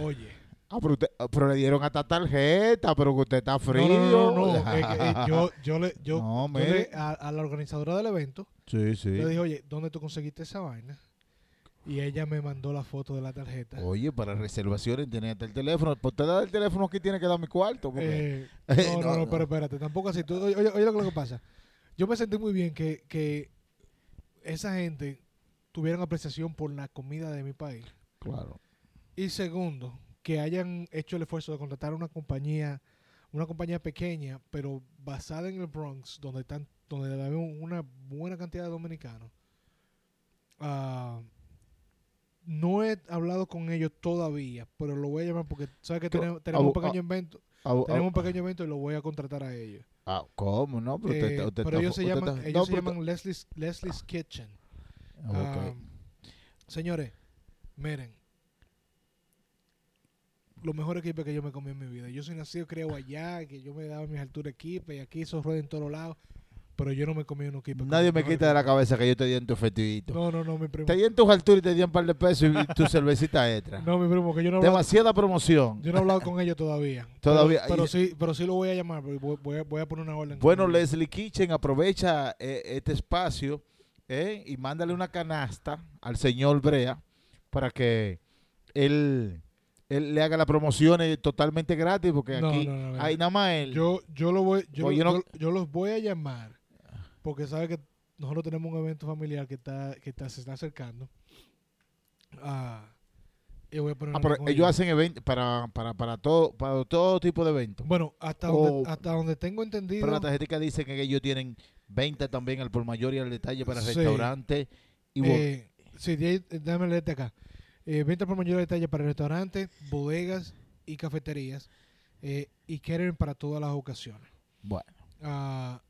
Oye. Ah, pero, usted- ah, pero le dieron hasta tarjeta, pero que usted está frío. No, no, no. eh, yo, yo le, yo, No, yo le- a, a la organizadora del evento Sí, sí. le dije, oye, ¿dónde tú conseguiste esa vaina? Y ella me mandó la foto de la tarjeta. Oye, para reservaciones tiene hasta el teléfono. Por usted dar el teléfono aquí tiene que dar mi cuarto. porque- Eh, no, no, No, pero espérate, tampoco así. Tú- oye, oye, lo, que- pasa. Yo me sentí muy bien que, que esa gente tuvieran apreciación por la comida de mi país. Claro. Y segundo, que hayan hecho el esfuerzo de contratar una compañía, una compañía pequeña, pero basada en el Bronx, donde están, donde hay una buena cantidad de dominicanos. Ah, no he hablado con ellos todavía, pero lo voy a llamar porque sabes que tenemos, tenemos un pequeño evento, Ah, ah, tenemos un pequeño evento y lo voy a contratar a ellos. ah, ¿Cómo? No, pero usted, Eh, usted pero ellos se llaman, está- ellos no, se llaman Leslie's, Leslie's Kitchen. Ah, ok. señores, miren, los mejores equipos que yo me comí en mi vida. Yo soy nacido, creo, allá, que yo me daba mis alturas equipos y aquí esos ruedas en todos lados, pero yo no me comí un equipo. Nadie me quita de la cabeza que yo te di en tu festivito. No, no, no, mi primo. Te di en tus alturas y te di un par de pesos y tu cervecita extra. No, mi primo, que yo no he hablado, Demasiada promoción. yo no he hablado con ellos todavía. Todavía- Pero, pero sí, pero sí lo voy a llamar, voy, voy a, voy a poner una orden. Bueno. Leslie Kitchen aprovecha eh, este espacio eh, y mándale una canasta al señor Brea para que él, él le haga las promociones totalmente gratis, porque No, aquí no, no, hay nada más él. Yo, yo, lo voy, yo, no- yo- yo los voy a llamar porque sabe que nosotros tenemos un evento familiar que está, que está, se está acercando. Ah, y voy a poner Ah, pero ellos hacen eventos para, para, para, todo, para todo tipo de eventos. Bueno, hasta, o- donde, hasta donde tengo entendido. Pero la tarjeta dice que ellos tienen venta también al por mayor y al detalle para Sí. restaurantes y eh, sí, déjame leerte acá. Eh, venta por mayor detalle para restaurantes, bodegas y cafeterías. eh, y catering para todas las ocasiones. bueno. Ah,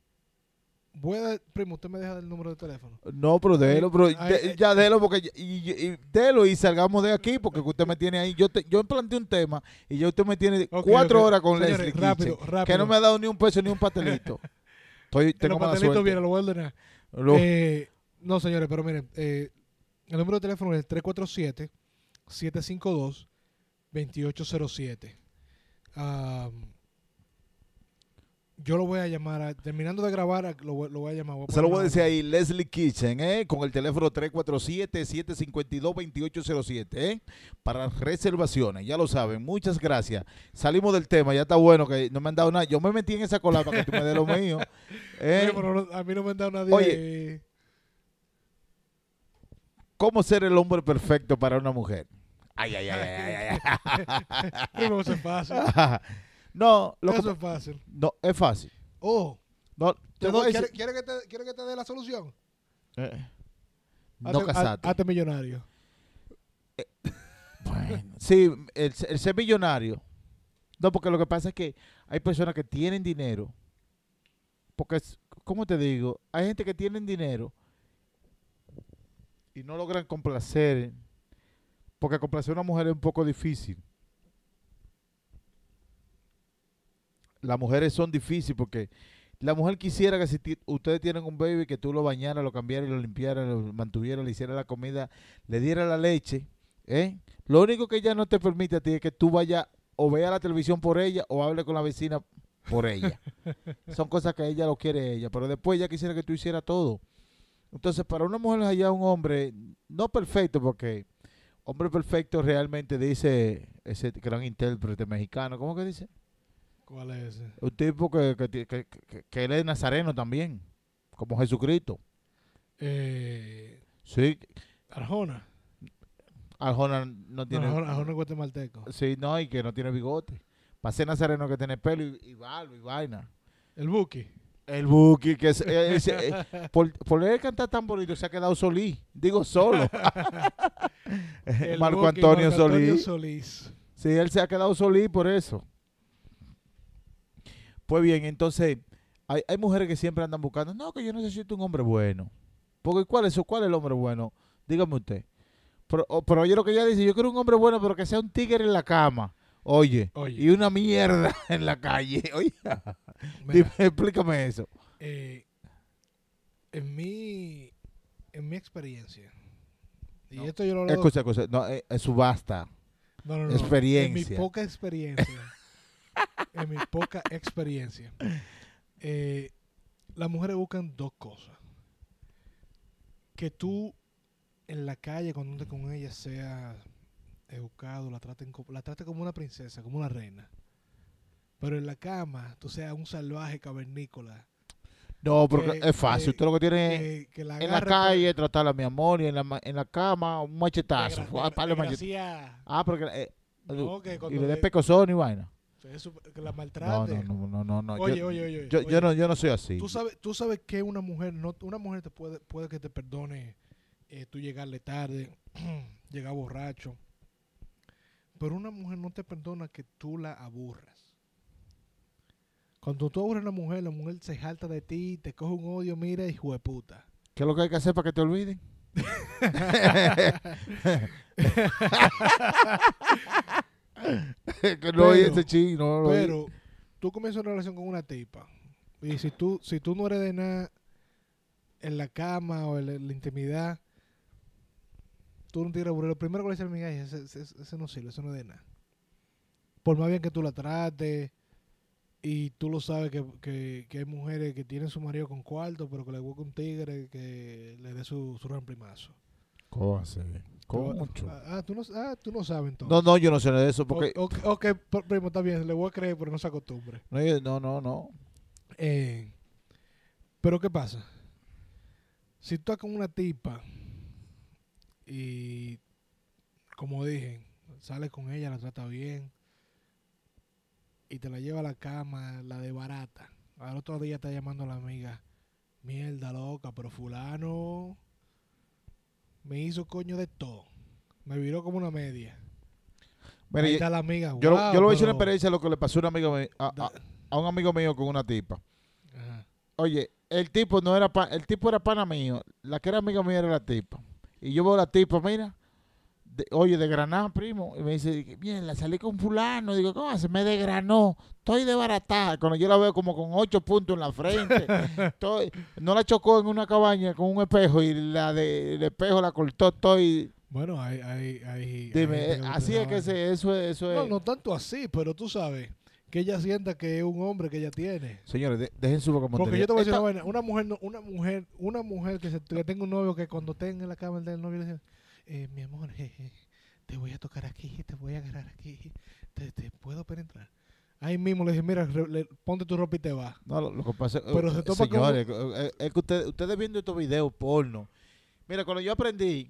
voy a dar- primo, usted me deja el número de teléfono. No, pero délo, pero de- ay, ya délo porque y, y- y délo y salgamos de aquí porque usted me tiene ahí. Yo te, yo planteé un tema y ya usted me tiene cuatro horas con Señores, Leslie rápido, Kitchen, rápido. que no me ha dado ni un peso ni un pastelito. Estoy, En tengo los pastelitos suerte. viene, lo voy a ordenar. Lo- Eh, no, señores, pero miren, eh, el número de teléfono es 347-752-2807. Am, yo lo voy a llamar, a- terminando de grabar, a- lo, voy- lo voy a llamar. se lo voy a decir ahí, Leslie Kitchen, ¿eh? con el teléfono 347-752-2807, ¿eh? para reservaciones, ya lo saben, muchas gracias. Salimos del tema, ya está bueno que no me han dado nada. Yo me metí en esa cola para que tú me des lo mío. ¿eh? Oye, no- a mí no me han dado nadie. Oye. ¿Cómo ser el hombre perfecto para una mujer? Ay, ay, ay, ay, ay, ay. Eso es fácil. no, lo eso es fácil. no, es fácil. Oh, No, te ¿te voy a doy- decir- ¿quiere, quiere que te, quiere que te dé la solución? Eh, no casate. Hazte millonario. Bueno, sí, el, el ser millonario. No, porque lo que pasa es que hay personas que tienen dinero. Porque, es, ¿cómo te digo? Hay gente que tienen dinero y no logran complacer. Porque complacer a una mujer es un poco difícil. Las mujeres son difíciles porque la mujer quisiera que si ustedes tienen un baby, que tú lo bañaras, lo cambiaras, lo limpiaras, lo mantuvieras, le hicieras la comida, le dieras la leche. ¿eh? Lo único que ella no te permite a ti es que tú vayas o veas la televisión por ella o hable con la vecina por ella. Son cosas que ella lo quiere ella, pero después ella quisiera que tú hicieras todo. Entonces, para una mujer allá un hombre, no perfecto, porque hombre perfecto realmente dice ese gran intérprete mexicano, ¿cómo que dice? ¿Cuál es ese? Un tipo que, que, que, que- él es nazareno también, como Jesucristo. Eh, Sí, Arjona. Arjona no tiene... Arjona, Arjona es guatemalteco. Sí, no, y que no tiene bigote. Para ser nazareno que tiene pelo y, y barba y vaina. El Buki. El Buki, que es, eh, eh, por, por él cantar tan bonito se ha quedado solí. Digo solo. Marco Buki, Antonio Marco Antonio Solís. Solís. Sí, él se ha quedado solí por eso. Pues bien, entonces, hay, hay mujeres que siempre andan buscando, no, que yo necesito un hombre bueno. Porque ¿cuál es, cuál es el hombre bueno? Dígame usted. Pero, pero oye lo que ella dice, yo quiero un hombre bueno, pero que sea un tigre en la cama. Oye, Oye. y una mierda en la calle. Oye, Mira, explícame eso. eh, en mi en mi experiencia y No. esto yo lo Escucha, escucha, no, eh, es subasta. no, no, no, en mi experiencia. poca experiencia en mi poca experiencia eh, las mujeres buscan dos cosas que tú en la calle cuando andes con ella sea educado la traten la trate como una princesa como una reina pero en la cama tú seas un salvaje cavernícola No, porque Que- es fácil. Usted lo que tiene que, que la en la calle, tratarla a mi amor, y en la, en la cama, un machetazo. Ah, porque eh, No, que y le dé pecozón y vaina. Eso- que la maltrate. no, no, no, no, no. Oye, yo, oye, oye, yo, oye. yo no, yo no soy así. Tú sabes, tú sabes que una mujer, no, una mujer te puede, puede que te perdone eh, tú llegarle tarde, llegar borracho. Pero una mujer no te perdona que tú la aburras. Cuando tú aburres a una mujer, la mujer se jalta de ti, te coge un odio, mira, hijo de puta. ¿Qué es lo que hay que hacer para que te olviden? que no oye Pero- ese chi, no lo oí. Pero tú comienzas una relación con una tipa. Y si tú, si tú no eres de nada en la cama o en la, en la intimidad, tú no tienes aburrido. Lo primero que le dice a mi amiga es, ese, ese- ese no sirve, eso no es de nada. Por más bien que tú la trates, y tú lo sabes que, que, que hay mujeres que tienen su marido con cuarto, pero que le busca un tigre que le dé su, su ramplimazo. ¿Cómo así? ¿Cómo Tú- mucho? Ah, tú no, ah, tú no sabes entonces. No, no, yo no sé de eso. Porque, O- ok, primo, está bien, le voy a creer, pero no se acostumbre. no, no, no. Eh, pero ¿qué pasa? Si tú estás con una tipa y, como dije, sales con ella, la trata bien y te la lleva a la cama, la de barata. Al otro día está llamando a la amiga, mierda loca, pero fulano me hizo coño de todo. Me viró como una media. Mira, Ahí está la amiga. yo, lo- "Wow, yo a decir una pero- experiencia lo que le pasó a un amigo mío, a, da- a- a un amigo mío con una tipa. Ajá. Oye, el tipo no era pa- el tipo era pana mío, la que era amiga mía era la tipa. Y yo veo a la tipa, mira, de- oye, de Granada, primo, y me dice, bien, la salí con fulano, digo, ¿cómo se me desgranó? Estoy desbaratada. Cuando yo la veo como con ocho puntos en la frente, estoy- no la chocó en una cabaña con un espejo y la de, el espejo la cortó todo y Bueno, hay, hay, hay, dime, eh, así es que se, eso es, eso es. No, no tanto así, pero tú sabes que ella sienta que es un hombre que ella tiene. Señores, de- dejen su Porque vocabulario. yo te voy a decir una vaina, una mujer, no- una mujer, una mujer que, se, que tenga un novio que cuando tenga en la cama el del novio le dice, eh, mi amor, jeje, te voy a tocar aquí, te voy a agarrar aquí, te, te puedo penetrar. Ahí mismo le dice, mira, re- le- ponte tu ropa y te vas. No, lo, lo que pasa Pero eh, se topa con- señores, eh, es que ustedes, ustedes viendo estos videos porno. Mira, cuando yo aprendí,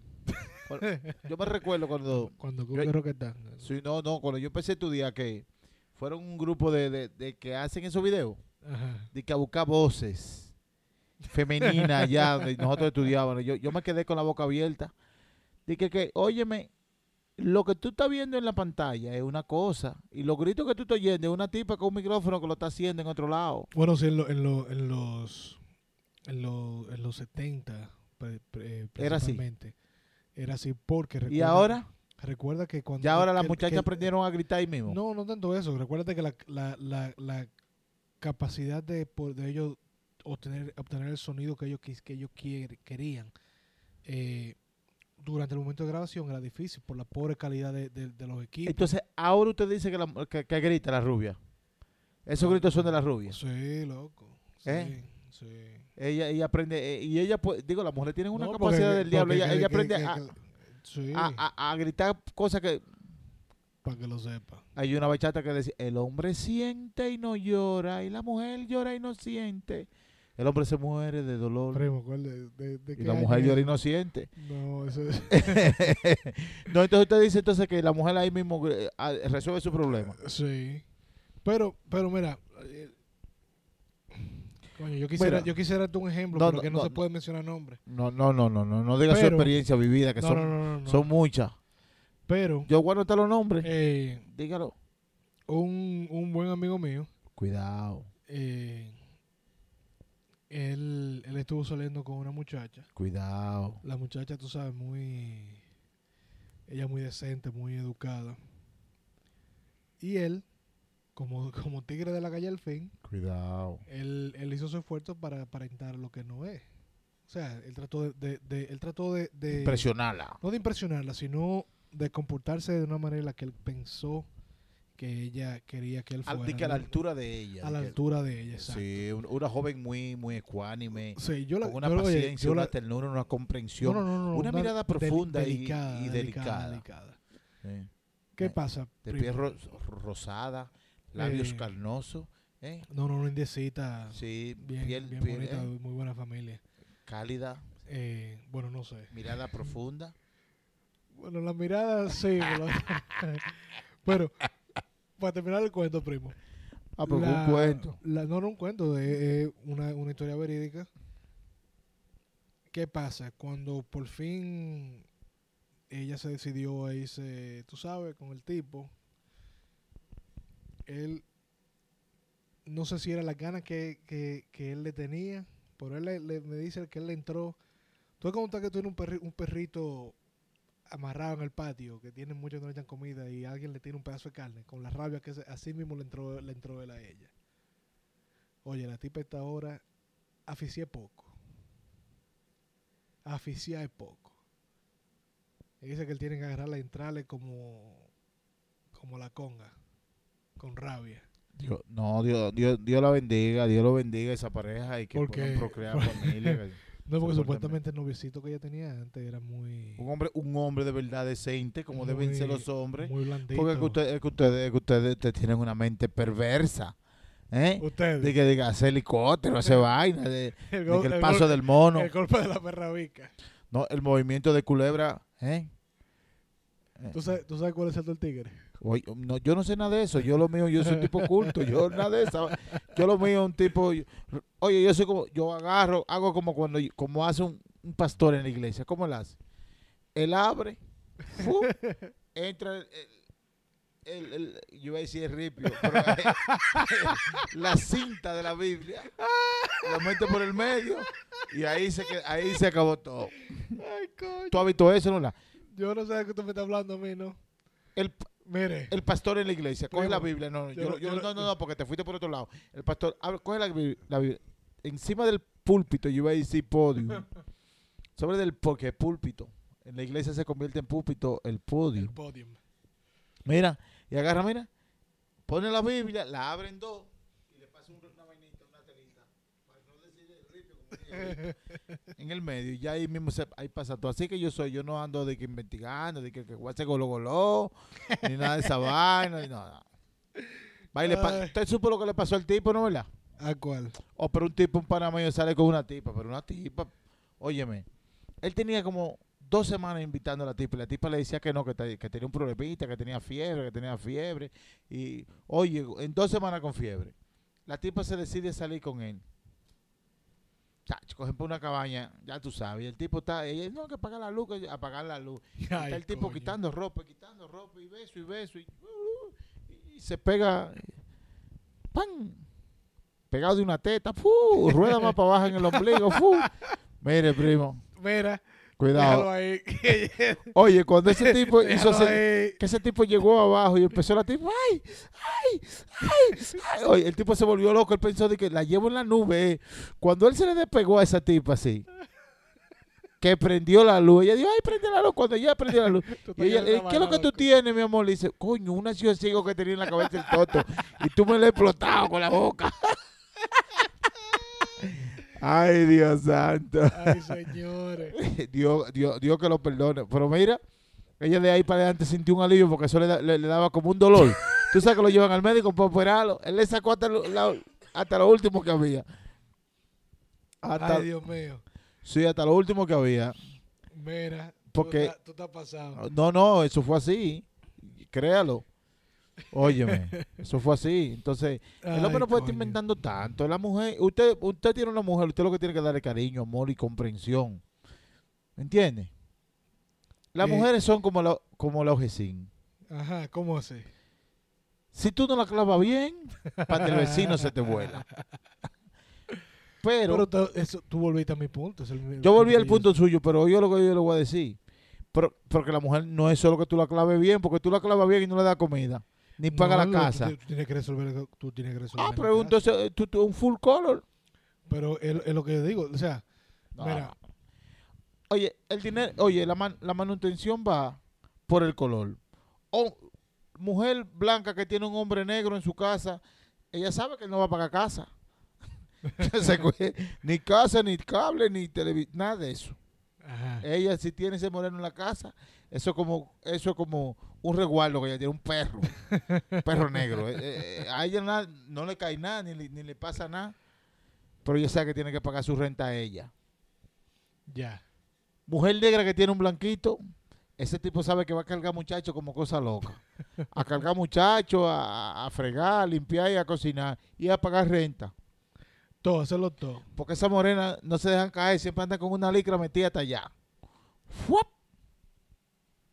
yo me recuerdo cuando, Cuando yo- creo que está. sí, no, no, cuando yo empecé a estudiar que fueron un grupo de, de, de que hacen esos videos, Ajá. de que a buscar voces femeninas allá nosotros estudiábamos. Yo, yo me quedé con la boca abierta. Dije que, óyeme, lo que tú estás viendo en la pantalla es una cosa, y los gritos que tú estás oyendo es una tipa con un micrófono que lo está haciendo en otro lado. Bueno, sí, en, lo- en, lo- en los en, lo- en los 70 pre- pre- Era así. Era así porque Y recuerda, ahora, recuerda que cuando ya ahora las muchachas aprendieron a gritar ahí mismo. No, no tanto eso. Recuérdate que la, la, la, la capacidad de, por- de ellos obtener, obtener el sonido que ellos, que ellos querían eh, durante el momento de grabación era difícil por la pobre calidad de, de- de los equipos. Entonces, ahora usted dice que, la, que, que grita la rubia. Esos gritos son de la rubia. sí, loco. Sí, ¿Eh? sí. Ella, ella aprende, eh, y ella, digo, las mujeres tienen una No, capacidad porque- del diablo. Ella, que- ella que- aprende a, sí. a, a- a gritar cosas que Para que lo sepa. Hay una bachata que decía, el hombre siente y no llora, y la mujer llora y no siente. El hombre se muere de dolor Primo, ¿cuál de, de, de y qué la mujer llora y no eso es. no, entonces usted dice entonces que la mujer ahí mismo eh, ah, resuelve su problema. Sí. Pero, pero mira. eh, Coño, yo quisiera, Mira. yo quisiera darte un ejemplo, No, pero no, no, se puede mencionar nombre. No, no, no, no, no, no diga su experiencia vivida, que No, son, muchas. Pero Yo voy a anotar los nombres. eh, Dígalo. un, un buen amigo mío, Cuidado, eh, él, él estuvo saliendo con una muchacha. cuidado. La muchacha, tú sabes, muy... Ella muy decente, muy educada. Y él, como, como tigre de la calle al fin, Cuidado. él, él hizo su esfuerzo para aparentar lo que no es. O sea, él trató de... de- de- él trató de, de- Impresionarla. no de impresionarla, sino de comportarse de una manera en la que él pensó que ella quería que él fuera. que a la altura de ella. A la altura de ella, exacto. Sí, un- una joven muy, muy ecuánime, Sí, yo la, con una yo, paciencia, una la- ternura, una comprensión. no, no, no, una mirada del- profunda y- delicada, y delicada. delicada. Sí. ¿Qué Eh, pasa? De piel ro- rosada, labios Eh, carnosos, ¿eh? No, no, no, indecita. sí, Bien, piel, bien piel, bonita, muy buena familia. cálida, bueno, no sé. mirada profunda. Bueno, la mirada sí. pero, para terminar el cuento, primo. Ah, pero la- un cuento. la- no, no un cuento, es es una, una historia verídica. ¿Qué pasa? Cuando por fin ella se decidió a irse, tú sabes, con el tipo, él, no sé si era las ganas que, que, que él le tenía, pero él le- le- me dice que él le entró. Tú como que tú tienes un, perri- un perrito amarrado en el patio, que tiene mucho que no le echan comida y alguien le tira un pedazo de carne, con la rabia que se- así mismo le entró, le entró él a ella. Oye, la tipa está ahora aficié poco. Aficié poco. Y dice que él tiene que agarrarla y entrarle como, como la conga, con rabia. Dios, no, Dios, Dios, Dios la bendiga, Dios lo bendiga a esa pareja y que Porque- puedan procrear familia. No, porque Supuestamente. el noviecito que ella tenía antes era muy... un hombre, un hombre de verdad decente, como deben ser los hombres. Muy blandito. Porque es que ustedes, es que ustedes, es que ustedes te tienen una mente perversa. ¿eh? Ustedes. De que diga hacer helicóptero, hacer vaina, de, el, de gol- que el el paso del mono, el golpe de la perrabica. no, el movimiento de culebra, ¿eh? ¿Tú sabes, ¿Tú sabes cuál es el del tigre? Oye, no, yo no sé nada de eso, yo lo mío, yo soy un tipo culto, yo nada de eso, yo lo mío un tipo, yo- oye, yo soy como, yo agarro, hago como cuando, como hace un, un pastor en la iglesia, ¿cómo él hace? Él abre, entra el, el- el- el- yo iba a decir el ripio, pero, la cinta de la Biblia, la mete por el medio y ahí se, que- ahí se acabó todo. Ay, coño. ¿Tú has visto eso, no? Yo no sé de qué tú me estás hablando a mí, ¿no? El, Mire. el pastor en la iglesia, coge la Biblia, no, yo yo, no, no, no, porque te fuiste por otro lado. El pastor, abre- coge la, Biblia, la Biblia, encima del púlpito, yo iba a decir podio, sobre del, porque púlpito, en la iglesia se convierte en púlpito el podio. el. Mira, y agarra, mira, pone la Biblia, la abre en dos, y le pasa un- una vainita, una telita, para no decir el ripio, como en el medio, y ya ahí mismo se, ahí pasa todo. Así que yo soy, yo no ando de que investigando, de que, que hacer golo golo, ni nada de esa vaina, ni nada. Va y le pa- Ay. ¿Usted supo lo que le pasó al tipo, no verdad? ¿A cuál? O pero un tipo, un panameño sale con una tipa, pero una tipa, óyeme, él tenía como dos semanas invitando a la tipa, y la tipa le decía que no, que, te- que tenía un problemita, que tenía fiebre, que tenía fiebre, y oye, en dos semanas con fiebre, la tipa se decide salir con él. Chacho, cogen por una cabaña, ya tú sabes, y el tipo está, ella, no, que apagar la luz, que apagar la luz. Está el tipo coño. quitando ropa, quitando ropa, y beso, y beso, y, uh, y se pega, ¡pam! Pegado de una teta, ¡fu! rueda más para abajo en el ombligo, ¡fu! Mire, primo, Mira, cuidado. ahí. Oye, cuando ese tipo hizo ese- que ese tipo llegó abajo y empezó la tipa, ¡ay! ¡ay! ¡ay! ay". Oye, el tipo se volvió loco, él pensó de que la llevo en la nube. Cuando él se le despegó a esa tipa así, que prendió la luz, ella dijo, ¡ay, prende la luz! Cuando ella prendió la luz, y ella, estás "Eh, ¿qué es lo que tú tienes, mi amor? Le dice, coño, una ciego que tenía en la cabeza el toto. y tú me lo has explotado con la boca. Ay, Dios santo. Ay, señores. Dios, Dios, Dios que lo perdone. Pero mira, Ella de ahí para adelante sintió un alivio porque eso le, da- le- le daba como un dolor. Tú sabes que lo llevan al médico para operarlo. Él le sacó hasta lo, la- hasta lo último que había. Hasta, Ay, Dios mío. sí, hasta lo último que había. Mira, Porque- tú, estás- tú estás pasado. No, no, eso fue así. Créalo. Óyeme, eso fue así. Entonces, el hombre Ay, no puede estar inventando tanto. La mujer, usted, usted tiene una mujer, usted lo que tiene que darle cariño, amor y comprensión. ¿Me entiende? Las Eh. mujeres son como la, como la ojecín. Ajá, ¿cómo así? Si tú no la clavas bien, para que el vecino se te vuela. Pero, eso, tú volviste a mi punto. es el- el yo volví al punto suyo, pero yo lo que yo le voy a decir. Pero, porque la mujer no es solo que tú la claves bien, porque tú la clavas bien y no le das comida, ni paga No, la casa. Tú, tú tienes que resolver. Tú tienes que resolver. Ah, pero entonces tú, tú un full color. Pero es, es lo que yo digo. O sea, Mira. Oye, el dinero, oye, la, man- la manutención va por el color. O mujer blanca que tiene un hombre negro en su casa, ella sabe que no va a pagar casa. Ni casa, ni cable, ni televisión, nada de eso. Ajá. Ella si tiene ese moreno en la casa, eso como eso es como un resguardo que ella tiene, un perro, un perro negro. Eh, eh, a ella nada- no le cae nada, ni, le- ni le pasa nada, pero ella sabe que tiene que pagar su renta a ella. Ya. Mujer negra que tiene un blanquito, ese tipo sabe que va a cargar muchachos como cosa loca. A cargar muchachos, a, a fregar, a limpiar y a cocinar y a pagar renta. Todo, hacerlo todo. Porque esas morenas no se dejan caer, siempre andan con una licra metida hasta allá. ¡Fuap!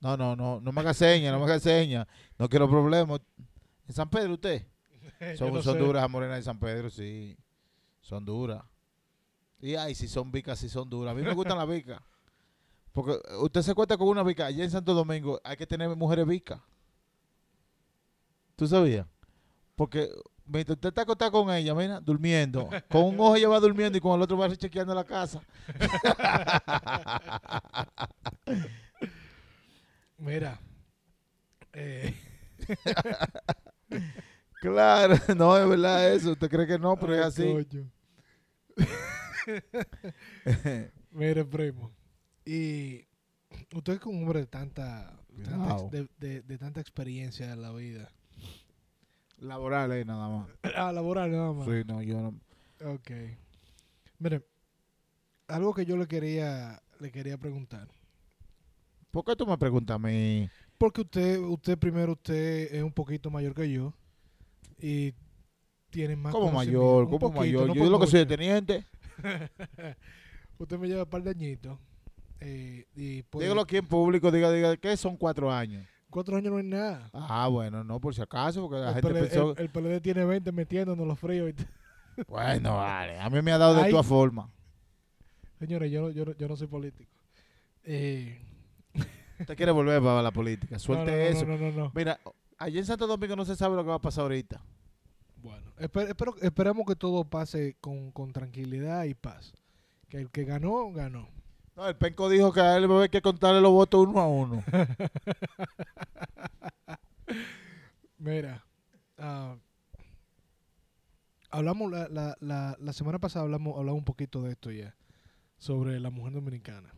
No, no, no, no me haga señas, no me haga señas. No quiero problemas. ¿En San Pedro usted? Son, no son sé. duras las morenas de San Pedro, sí. Son duras. Y ay, si son vicas, si son duras. A mí me gustan las vicas. Porque usted se cuenta con una vica. Allá en Santo Domingo hay que tener mujeres vicas. ¿Tú sabías? Porque usted está acostado con ella, mira, durmiendo. Con un ojo ella va durmiendo y con el otro va chequeando la casa. Mira. Eh, Claro, no, es verdad eso. Usted cree que no, pero es así. Mire, primo. Y usted es un hombre de tanta, de, de- de tanta experiencia en la vida. Laboral, eh, nada más. Ah, laboral nada más. Sí, no, yo no. Ok. Mire, algo que yo le quería, le quería preguntar. ¿Por qué tú me preguntas a mí? Porque usted, usted primero, usted es un poquito mayor que yo y tiene más ¿Cómo conocimiento. mayor? Un ¿Cómo poquito, mayor? no yo lo que soy mucho. teniente. usted me lleva un par de añitos. eh, y pues, Dígalo aquí en público, diga, diga, ¿qué son cuatro años? Cuatro años no es nada. Ah, bueno, no, por si acaso, porque la El, gente PLD, pensó... el- el PLD tiene 20 metiéndonos los fríos. y- Bueno, vale, a mí me ha dado de Ay. formas. Señores, yo, no- yo, no- yo no soy político. Eh, Usted quiere volver para la política, suelte no, no, eso. No, no, no, no. Mira, allá en Santo Domingo no se sabe lo que va a pasar ahorita. Bueno, esper- espero, esperemos que todo pase con, con tranquilidad y paz. Que el que ganó, ganó. No, el penco dijo que a él va a haber que contarle los votos uno a uno. Mira, ah, hablamos la, la, la, la semana pasada hablamos, hablamos un poquito de esto ya, sobre la mujer dominicana.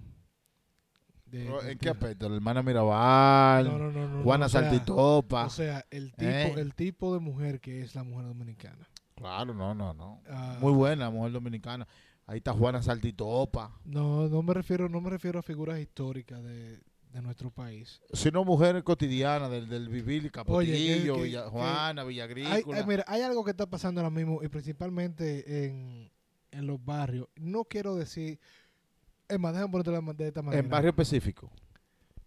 De- ¿En qué aspecto? La hermana Mirabal, No, no, Juana Saltitopa. O sea, el tipo, ¿Eh? el tipo de mujer que es la mujer dominicana. claro, no, no, no. Ah, Muy buena la mujer dominicana. Ahí está Juana Saltitopa. No, no me refiero, no me refiero a figuras históricas de, de nuestro país. Sino mujeres cotidianas del, del vivir, Capotillo, Oye, que- Villa, Juana, Villagrícola. hay- mira, hay algo que está pasando ahora mismo y principalmente en, en los barrios. No quiero decir, es más, déjame ponerte de esta manera. en barrio específico.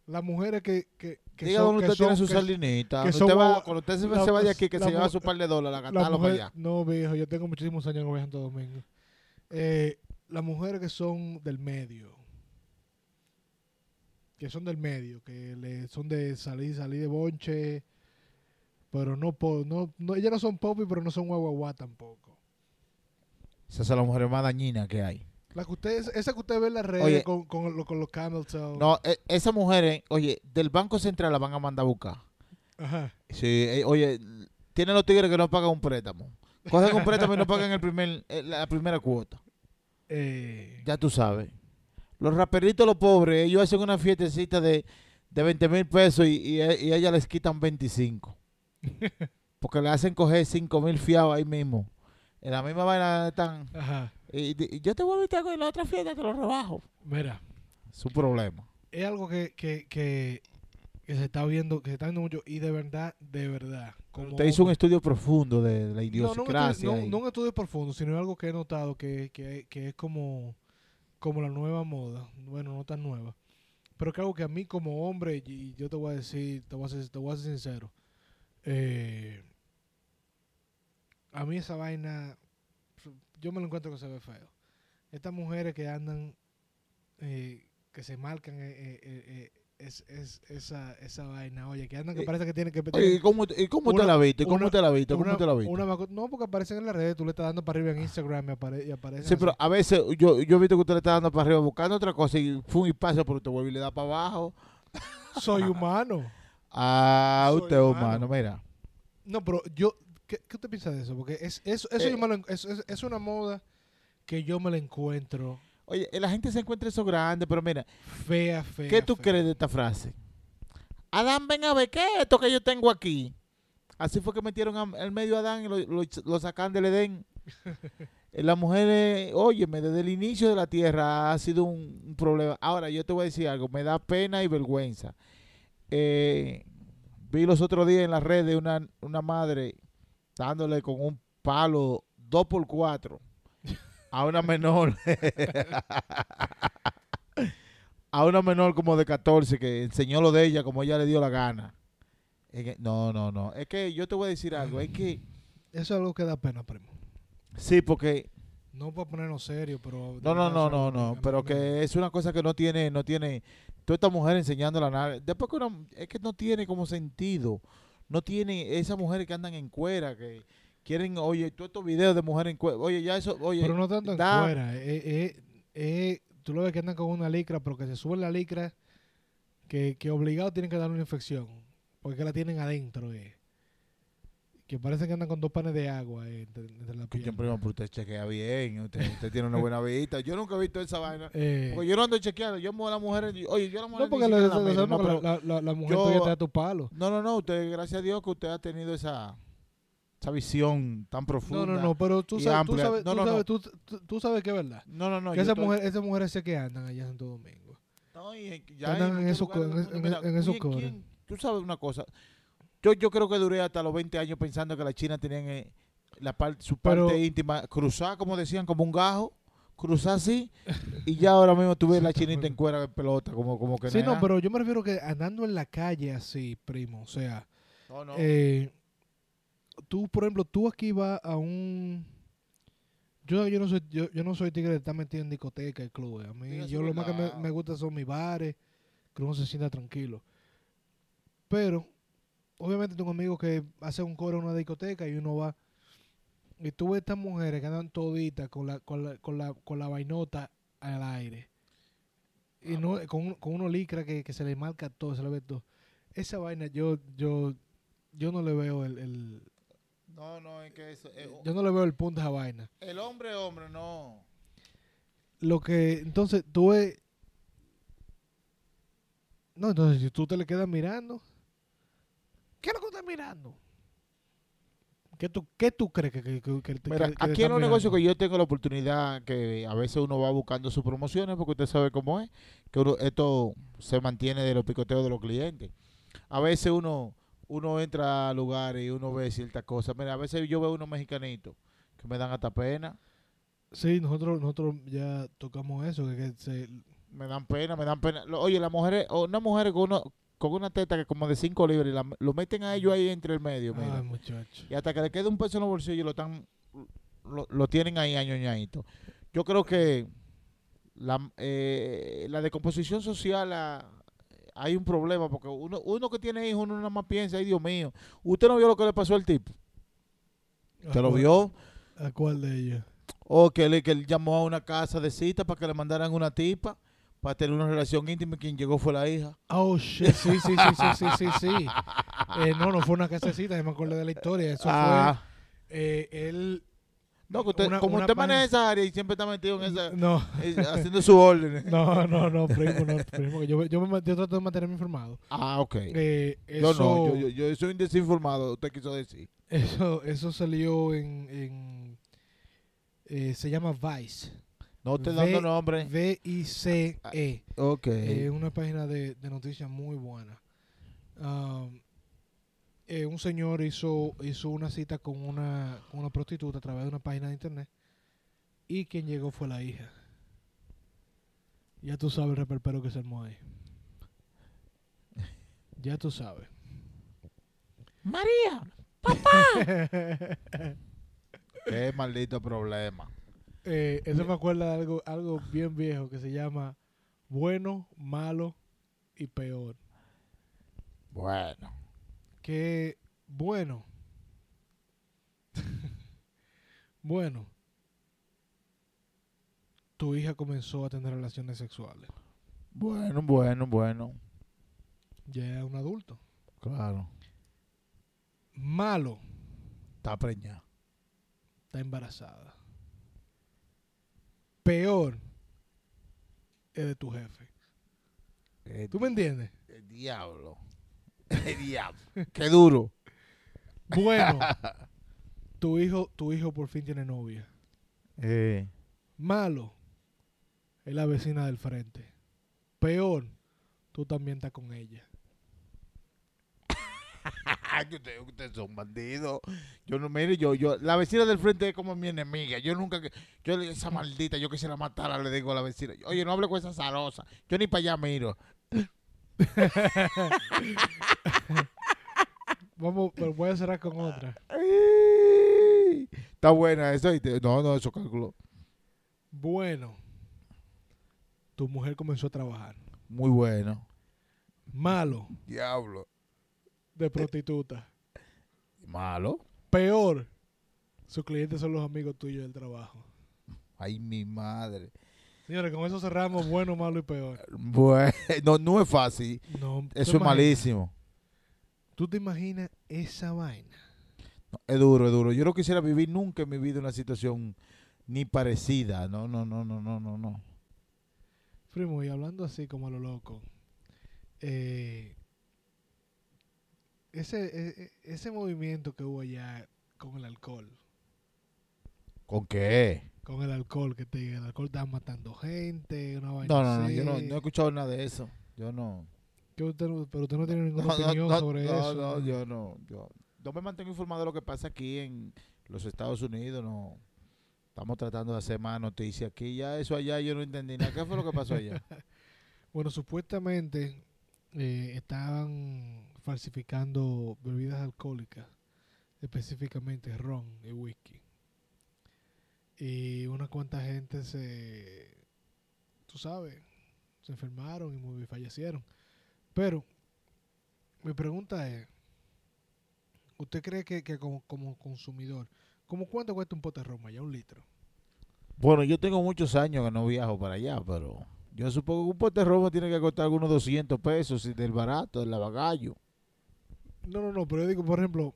Las mujeres que, que, que Diga son, dónde usted tiene son- su que- salinita. que usted va- cuando usted se, se vaya aquí, que se lleva su par de dólares, la gastarlo para allá. No, viejo, yo tengo muchísimos años a Santo Domingo. Eh, las mujeres que son del medio, que son del medio, que le, son de salir, salir de bonche, pero no, po- no, no, ellas no son popi, pero no son guaguaguá tampoco. Esas son las mujeres más dañinas que hay. La que usted, esa que usted ve en las redes Oye. con, con, lo- con los camel toe. No, eh, esas mujeres, oye, del Banco Central la van a mandar a buscar. Ajá. Sí, eh, oye, tienen los tigres que no pagan un préstamo. Cogen un préstamo y no pagan el primer, eh, la primera cuota. Eh, Ya tú sabes. Los raperitos, los pobres, ellos hacen una fiestecita de, de 20 mil pesos y, y, y a ella les quitan 25. Porque le hacen coger 5 mil fiados ahí mismo. En la misma vaina están. Ajá. Y, y yo te vuelvo y te hago en la otra fiesta, te lo rebajo. Mira, Es un problema. es algo que, que, que, que se está viendo, que se está viendo mucho y de verdad, de verdad. Como Usted hizo un estudio profundo de la no, no, un idiosincrasia. no, un estudio profundo, sino algo que he notado que, que, que es como, como la nueva moda. Bueno, no tan nueva. Pero que algo que a mí como hombre, y yo te voy a decir, te voy a ser, te voy a ser sincero. eh, a mí esa vaina, yo me lo encuentro que se ve feo. Estas mujeres que andan, eh, que se marcan eh, eh, es, es, esa, esa vaina, oye, que andan que Eh, parece que tienen que... Oye, ¿y cómo, y cómo una- te la viste? ¿Cómo una- te la viste? ¿Cómo una- te la viste? no, porque aparecen en las redes, tú le estás dando para arriba en Instagram y, apare, y aparecen Sí, pero a veces yo, yo he visto que usted le está dando para arriba buscando otra cosa y fue y pasa, pero te vuelve y le da para abajo. Soy humano. Ah, usted es humano. humano, mira. No, pero yo, ¿qué, qué usted piensa de eso? Porque es, eso, eso Eh. yo me lo es, es- es una moda que yo me la encuentro Oye, la gente se encuentra eso grande, pero mira, fea, fea. ¿qué tú fea. crees de esta frase? Adán, ven a ver, ¿qué es esto que yo tengo aquí? Así fue que metieron al medio a Adán y lo, lo, lo sacan del Edén. Eh, La mujer, eh, óyeme, desde el inicio de la tierra ha sido un, un problema. Ahora, yo te voy a decir algo, me da pena y vergüenza. Eh, vi los otros días en las redes una, una madre dándole con un palo 2x4 a una menor. a una menor como de 14 que enseñó lo de ella como ella le dio la gana. Es que- no, no, no. Es que yo te voy a decir algo. Es que, Eso es algo que da pena, primo. sí, porque No para ponernos serio, pero... No, no, no, no, no, pero que es una cosa que no tiene, no tiene, toda esta mujer enseñando la nada. Después que una, es que no tiene como sentido, no tiene esas mujeres que andan en cuera, que quieren, oye, todos estos videos de mujeres en cuera, oye, ya eso, oye, Pero no tanto en eh, eh, eh, tú lo ves que andan con una licra, pero que se sube la licra, que, que obligado tienen que dar una infección, porque la tienen adentro. Que parece que andan con dos panes de agua entre, entre la primo, pero usted chequea bien, usted, usted tiene una buena vista. Yo nunca he visto esa vaina, porque yo no ando chequeando, yo muevo a las mujeres, oye, yo a las mujeres no, porque la, mujer yo- te da tu palo. no, no, no, usted, gracias a Dios que usted ha tenido esa, esa visión tan profunda. No, no, no, pero tú sabes, tú sabes, No, tú no, sabes, tú, tú- tú sabes que es verdad. No, no, no. que esas mujeres, esas mujeres sé que andan allá en Santo Domingo. No, y en- ya andan en esos lugares en- esos ¿quién- cores. quién- Tú sabes una cosa. Yo, yo creo que duré hasta los 20 años pensando que la China tenían eh, la parte, su Pero- parte íntima cruzada, como decían, como un gajo, cruzar así, y ya ahora mismo tú ves la chinita en cuera de pelota, como, como que Sí, nada. no, pero yo me refiero que andando en la calle así, primo, o sea, No, no. eh, tú, por ejemplo, tú aquí vas a un... Yo, yo, no soy, yo, yo no soy tigre de estar metido en discoteca y clubes. A mí, Diga yo lo más que me, me gusta son mis bares, que uno se sienta tranquilo. Pero, obviamente tengo amigos que hacen un coro en una discoteca y uno va... Y tú ves estas mujeres que andan toditas con la, con la, con la, con la vainota al aire. Y no, con, con unos licra que, que se le marca todo, se le ve todo. Esa vaina yo, yo, yo no le veo el, el- no, no, es que eso, eh, yo no le veo el punto a esa vaina. el hombre, hombre, no. Lo que, entonces, tú ves, no, entonces si tú te le quedas mirando, ¿qué es lo que estás mirando? ¿Qué tú, qué tú crees que, que, que- que te- Mira, aquí en los negocios mirando? que yo tengo la oportunidad que a veces uno va buscando sus promociones porque usted sabe cómo es, que uno- esto se mantiene de los picoteos de los clientes. A veces uno uno entra a lugares y uno ve ciertas cosas. Mira, a veces yo veo unos mexicanitos que me dan hasta pena, Sí, nosotros, nosotros ya tocamos eso, que, que se, me dan pena, me dan pena. Oye, las mujeres, o una mujer con, uno, con una teta que como de 5 libras, y la- lo meten a ellos ahí entre el medio, mira. ay muchacho. Y hasta que le quede un peso en los bolsillos, lo están lo, lo tienen ahí añoñadito. Yo creo que la, eh, la decomposición social ah, hay un problema porque uno, uno que tiene hijos, uno nada más piensa, ay Dios mío, ¿usted no vio lo que le pasó al tipo? ¿A ¿Usted lo vio? ¿A cuál de ellos? O que, le, que él llamó a una casa de cita para que le mandaran una tipa para tener una relación íntima y quien llegó fue la hija. Oh, shit, sí, sí, sí, sí, sí, sí, sí. Eh, no, no fue una casecita, yo me acuerdo de la historia. Eso Ah, fue, eh, él, No, que usted, Una- como una usted maneja esa área y siempre está metido en esa, No, eh, haciendo su orden. no, no, no, primo, no, primo. que Yo, yo, me, yo trato de mantenerme informado. Ah, ok. Eh, yo no, yo, yo, yo soy un desinformado, usted quiso decir. Eso, eso salió en, en eh, se llama Vice. No te dando nombre. V-I-C-E. Ok. Es Eh, una página de, de noticias muy buena. Um, eh, un señor hizo, hizo una cita con una, con una prostituta a través de una página de internet y quien llegó fue la hija. Ya tú sabes el reperpero que se armó ahí. Ya tú sabes. María. Qué maldito problema. Eh, eso me acuerda de algo, algo bien viejo que se llama bueno, malo y peor. Bueno. Que bueno. bueno. Tu hija comenzó a tener relaciones sexuales. Bueno, bueno, bueno. Ya es un adulto. Claro. Malo. Está preñada. Está embarazada. Peor. Es de tu jefe. Eh, ¿Tú me entiendes? El diablo. Qué duro. Bueno. tu hijo, tu hijo por fin tiene novia. Eh, Malo es la vecina del frente. Peor, tú también estás con ella. que ustedes ustedes son bandidos. Yo no, mire, yo, yo, la vecina del frente es como mi enemiga. Yo nunca, que- yo le- esa maldita, yo quisiera matarla, le digo a la vecina. Oye, no hable con esa zarosa. Yo ni para allá miro. Vamos, pero voy a cerrar con otra. Está buena eso. No, no, eso calculó. Bueno, tu mujer comenzó a trabajar. Muy bueno. Malo, Diablo. de prostituta. Malo. Peor, sus clientes son los amigos tuyos del trabajo. Ay, mi madre. Señores, con eso cerramos bueno, malo y peor. Bueno, no, no es fácil. No, ¿tú Eso es malísimo. ¿Tú te imaginas esa vaina? No, es duro, es duro. Yo no quisiera vivir nunca en mi vida una situación ni parecida. No, no, no, no, no, no, no. Primo, y hablando así como a lo loco, eh, ese, e- e- ese movimiento que hubo allá con el alcohol, ¿Con qué? Con el alcohol, que te el alcohol está matando gente, una vaina No, no, no, así, yo no, no he escuchado nada de eso. Yo no. que usted no- pero usted no tiene ninguna No, no, opinión no, sobre no, eso. no, yo no. Yo no me mantengo informado de lo que pasa aquí en los Estados Unidos. No. Estamos tratando de hacer más noticias aquí. Ya eso allá yo no entendí nada. ¿Qué fue lo que pasó allá? Bueno, supuestamente eh, estaban falsificando bebidas alcohólicas, específicamente ron y whisky. Y una cuanta gente se, tú sabes, se enfermaron y muy- fallecieron. Pero mi pregunta es, ¿usted cree que, que como, como consumidor, ¿cómo cuánto cuesta un pote de ron allá? Un litro. Bueno, yo tengo muchos años que no viajo para allá, pero yo supongo que un pote de romo tiene que costar algunos 200 pesos y del barato, del lavagallo. No, no, no, pero yo digo, por ejemplo,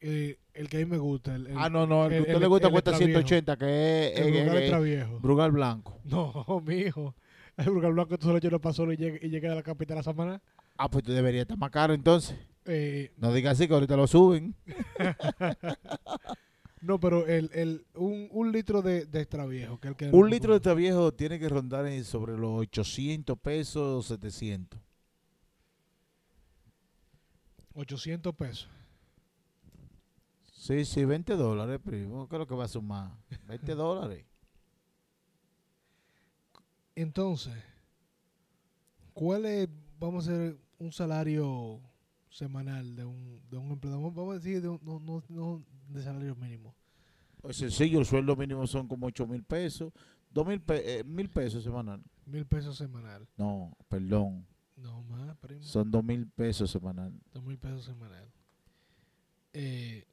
eh, el que a mí me gusta, el, el, Ah, no, no, el que a usted le gusta cuesta extraviejo. 180, que es el eh, Brugal eh, extra viejo. Brugal Blanco. No, mi hijo. El Brugal Blanco tú solo echas una pasola y llega, y llega a la capital a Samaná. Ah, pues debería estar más caro entonces. Eh, No digas así que ahorita lo suben. no, pero el, el, un, un litro de, de extra viejo. Que el que Un litro de este viejo tiene que rondar en sobre los 800 pesos, 700. 800 pesos. Sí, sí, 20 dólares, primo. ¿Qué es lo que va a sumar? 20 dólares. Entonces, ¿cuál es, vamos a hacer un salario semanal de un, de un empleado? Vamos- a decir, de un- no, no, no de salario mínimo. Pues sencillo, el sueldo mínimo son como 8 mil pesos. 2 mil pe- eh, mil pesos semanal. Mil pesos semanal. No, perdón. No más, primo. Son 2 mil pesos semanal. Dos mil pesos semanal. Eh,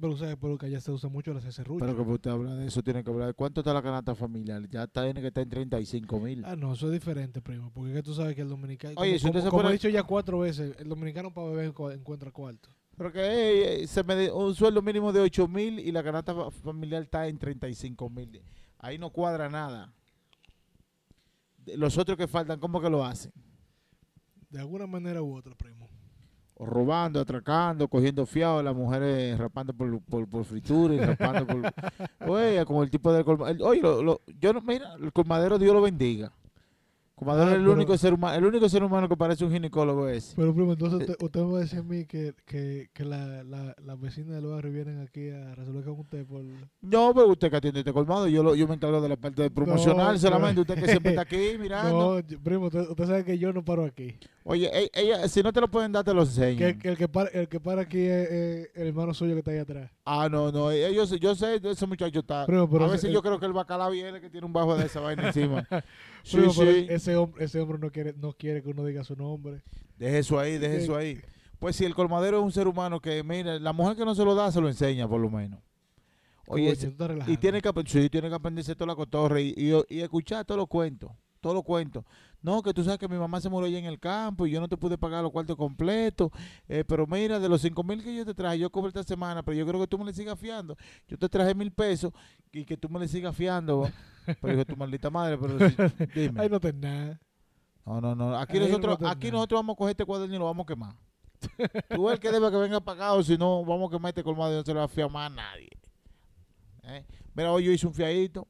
pero sabes, pero que allá se usa mucho la serrucho. Pero que usted habla de eso, tiene que hablar de cuánto está la canasta familiar. Ya está, tiene que estar en 35 mil. Ah, no, eso es diferente, primo. Porque es que tú sabes que el dominicano. Oye, como, si usted como- se como pone- he dicho ya cuatro veces, el dominicano para beber encu- encuentra cuarto. Pero que eh, eh, se me de- un sueldo mínimo de 8 mil y la canasta fa- familiar está en 35 mil. Ahí no cuadra nada. Los otros que faltan, ¿cómo que lo hacen? De alguna manera u otra, primo. Robando, atracando, cogiendo fiado, las mujeres rapando por, por, por fritura y rapando por... Oye, como el tipo del colmadero. Oye, lo- lo- yo no, mira, el colmadero Dios lo bendiga. Colmadero Ah, es el pero- único ser humano, el único ser humano que parece un ginecólogo es. Pero, primo, entonces usted, usted me va a decir a mí que, que, que la, la, las vecinas del barrio vienen aquí a resolver con usted por... No, pero usted que atiende este colmado, yo, lo, yo me encargo de la parte de promocional No, solamente, usted que siempre está aquí mirando. No, primo, usted, usted sabe que yo no paro aquí. Oye, ella, si no te lo pueden dar, te lo Que, enseñan. que el, que para, el que para aquí es, es el hermano suyo que está ahí atrás. Ah, no, no, eh, yo, sé- yo sé, ese muchacho está... Primo, pero a veces el- yo creo que el bacalao viene que tiene un bajo de esa vaina encima. Sí, Primo, sí. Ese hombre, ese hombre no quiere, no quiere que uno diga su nombre. Deje eso ahí, deje eso ahí. Pues si el colmadero es un ser humano que, mira, la mujer que no se lo da, se lo enseña por lo menos. Oye, y tiene que, sí, tiene que aprenderse toda la cotorra y, y, y escuchar todos los cuentos, todos los cuentos. No, que tú sabes que mi mamá se murió allá en el campo y yo no te pude pagar los cuartos completos, eh, pero mira, de los cinco mil que yo te traje, yo cobré esta semana, pero yo creo que tú me le sigas fiando. Yo te traje mil pesos y que tú me le sigas fiando. Pero dije, tu maldita madre, pero sí, dime. Ahí no tenés nada. No, no, no. Aquí Ahí nosotros, aquí nada. nosotros vamos a coger este cuaderno y lo vamos a quemar. Tú el que debe que venga pagado, si no, vamos a quemar este colmado y no se lo va a fiar más a nadie. ¿Eh? Mira, hoy yo hice un fiadito.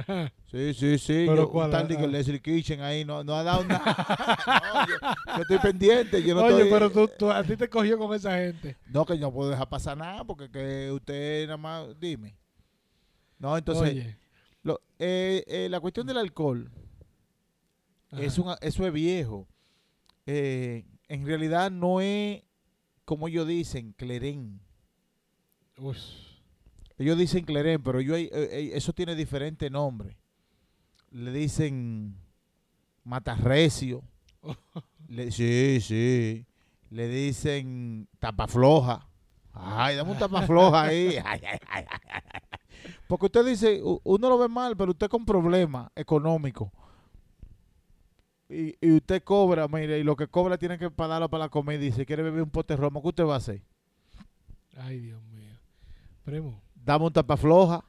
Ajá. Sí, sí, sí. ¿Pero Yo, cuál? un tal Ah. Leslie Kitchen ahí no, no ha dado nada. No, yo, yo estoy pendiente. Yo no Oye, estoy- pero tú, tú- a ti te cogió con esa gente. No, que no puedo dejar pasar nada porque que usted nada más, dime. No, entonces, Oye. lo- eh, eh, la cuestión del alcohol. Es un, eso es viejo. Eh, en realidad no es como ellos dicen, clerén. Uy. Ellos dicen clerén, pero yo, eh, eh, eso tiene diferente nombre. Le dicen matarrecio. Le- sí, sí. Le dicen tapafloja. Ay, dame un tapafloja ahí. Ay, ay, ay. Porque usted dice, uno lo ve mal, pero usted con problemas económicos. Y, y usted cobra, mire, y lo que cobra tiene que pagarlo para la comida y si quiere beber un pote de romo, ¿qué usted va a hacer? Ay, Dios mío. Primo. Dame un tapafloja.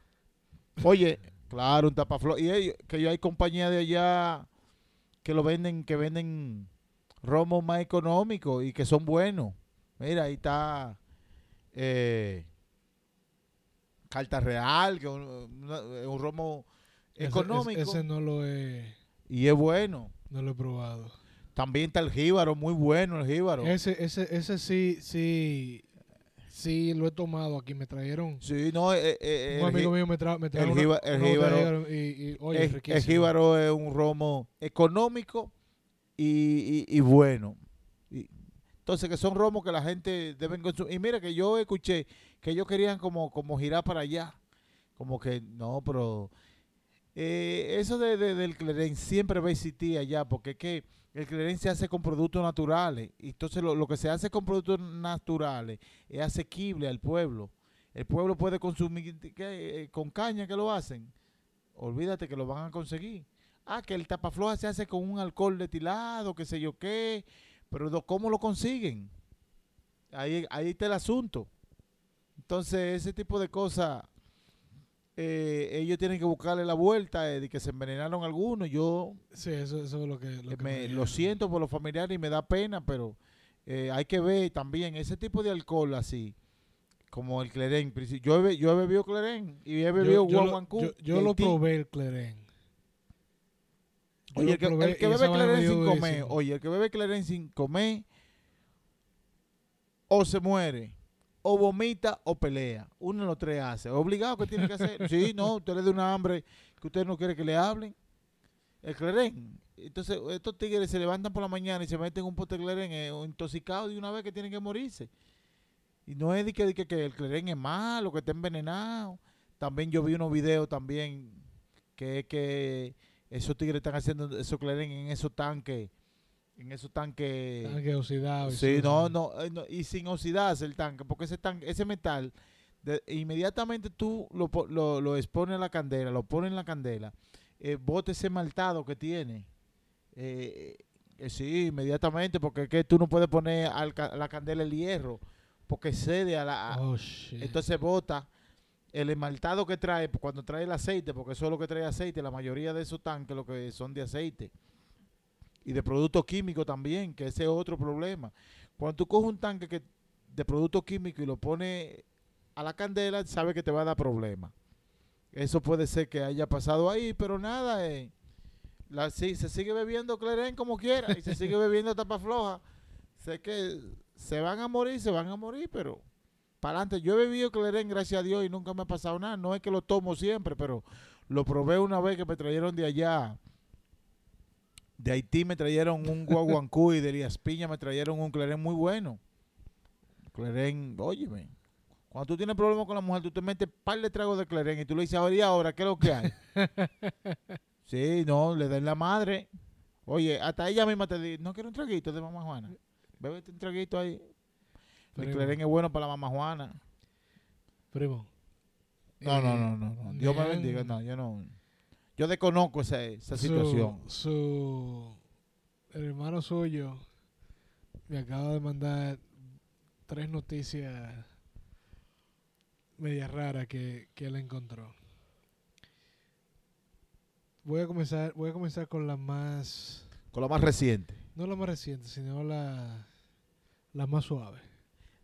Oye, claro, un tapafloja. Y ellos- que yo hay compañías de allá que lo venden, que venden romos más económicos y que son buenos. Mira, ahí está eh, Carta Real, que es un, un romo económico Ese, ese no lo he, y es bueno. no lo he probado. También está el jíbaro, muy bueno el jíbaro. Ese, ese, ese sí, sí, sí lo he tomado aquí. Me trajeron. Sí, no, eh, eh, un amigo mío me, tra, me trajo el una- el una jíbaro- jíbaro y, y, oye, el, el riquísimo. jíbaro es un romo económico y, y- bueno. Entonces, que son romos que la gente deben consumir. Y mira que yo escuché que ellos querían como, como girar para allá. Como que, no, pero eh, eso de, de- del clerén siempre va a existir allá, porque es que el clerén se hace con productos naturales. Entonces lo, que se hace con productos naturales es asequible al pueblo. El pueblo puede consumir. Eh, con caña que lo hacen. Olvídate que lo van a conseguir. Ah, que el tapafloja se hace con un alcohol destilado, qué sé yo qué. Pero ¿cómo lo consiguen? Ahí, ahí está el asunto. Entonces, ese tipo de cosas, eh, ellos tienen que buscarle la vuelta eh, de que se envenenaron algunos. Yo Sí, eso, eso es lo que. Lo, eh, que me- me- lo siento por los familiares y me da pena, pero eh, hay que ver también ese tipo de alcohol así, como el Clerén. Yo he, yo he bebido Clerén y he bebido yo, yo, lo, yo, yo probé el Clerén. Oye, el que, probé el que y esa bebe Clerén sin comer, oye, el que bebe Clerén sin comer, o se muere, o vomita o pelea. Uno de los tres hace. Obligado que tiene que hacer. sí, no, usted le da una hambre que usted no quiere que le hablen. El Clerén. Entonces, estos tigres se levantan por la mañana y se meten un pote de Clerén eh, intoxicados de una vez que tienen que morirse. Y no es de que, de que, que el Clerén es malo, que está envenenado. También yo vi unos videos también que es que esos tigres están haciendo esos Clerén en esos tanques. En esos tanques. Tanque oxidado. Sí, no, eh, no, y sin oxidarse el tanque, porque ese tanque, ese metal, de- inmediatamente tú lo, lo, lo expones a la candela, lo pones en la candela, eh, bota ese maltado que tiene. Eh, eh, sí, inmediatamente, porque es que tú no puedes poner al a la candela el hierro, porque cede a la... a- Oh, entonces bota el esmaltado que trae cuando trae el aceite, porque eso es lo que trae aceite, la mayoría de esos tanques lo que son de aceite y de productos químicos también, que ese es otro problema. Cuando tú coges un tanque que, de productos químicos y lo pones a la candela, sabe que te va a dar problemas. Eso puede ser que haya pasado ahí, pero nada, eh, la, se sigue bebiendo Cleren como quiera y se sigue bebiendo tapa floja. Sé que se van a morir, se van a morir, pero para adelante. Yo he bebido Cleren, gracias a Dios, y nunca me ha pasado nada. No es que lo tomo siempre, pero lo probé una vez que me trajeron de allá. De Haití me trajeron un guaguancú y de Elías Piña me trajeron un Cleren muy bueno. Cleren, óyeme, cuando tú tienes problemas con la mujer, tú te metes par de tragos de Cleren y tú le dices, ahora y ahora, ¿qué es lo que hay? sí, no, le den la madre. Oye, hasta ella misma te dice, no quiero un traguito de mamá Juana. Bébete un traguito ahí. El Cleren es bueno para la mamá Juana. primo. No, no, eh, no, no, no. Dios me bendiga. No, yo no. Yo desconozco esa, esa su- situación. Su, el hermano suyo me acaba de mandar tres noticias media raras que, que él encontró. Voy a comenzar, voy a comenzar con la más, Con la más reciente, no la más reciente, sino la, la más suave.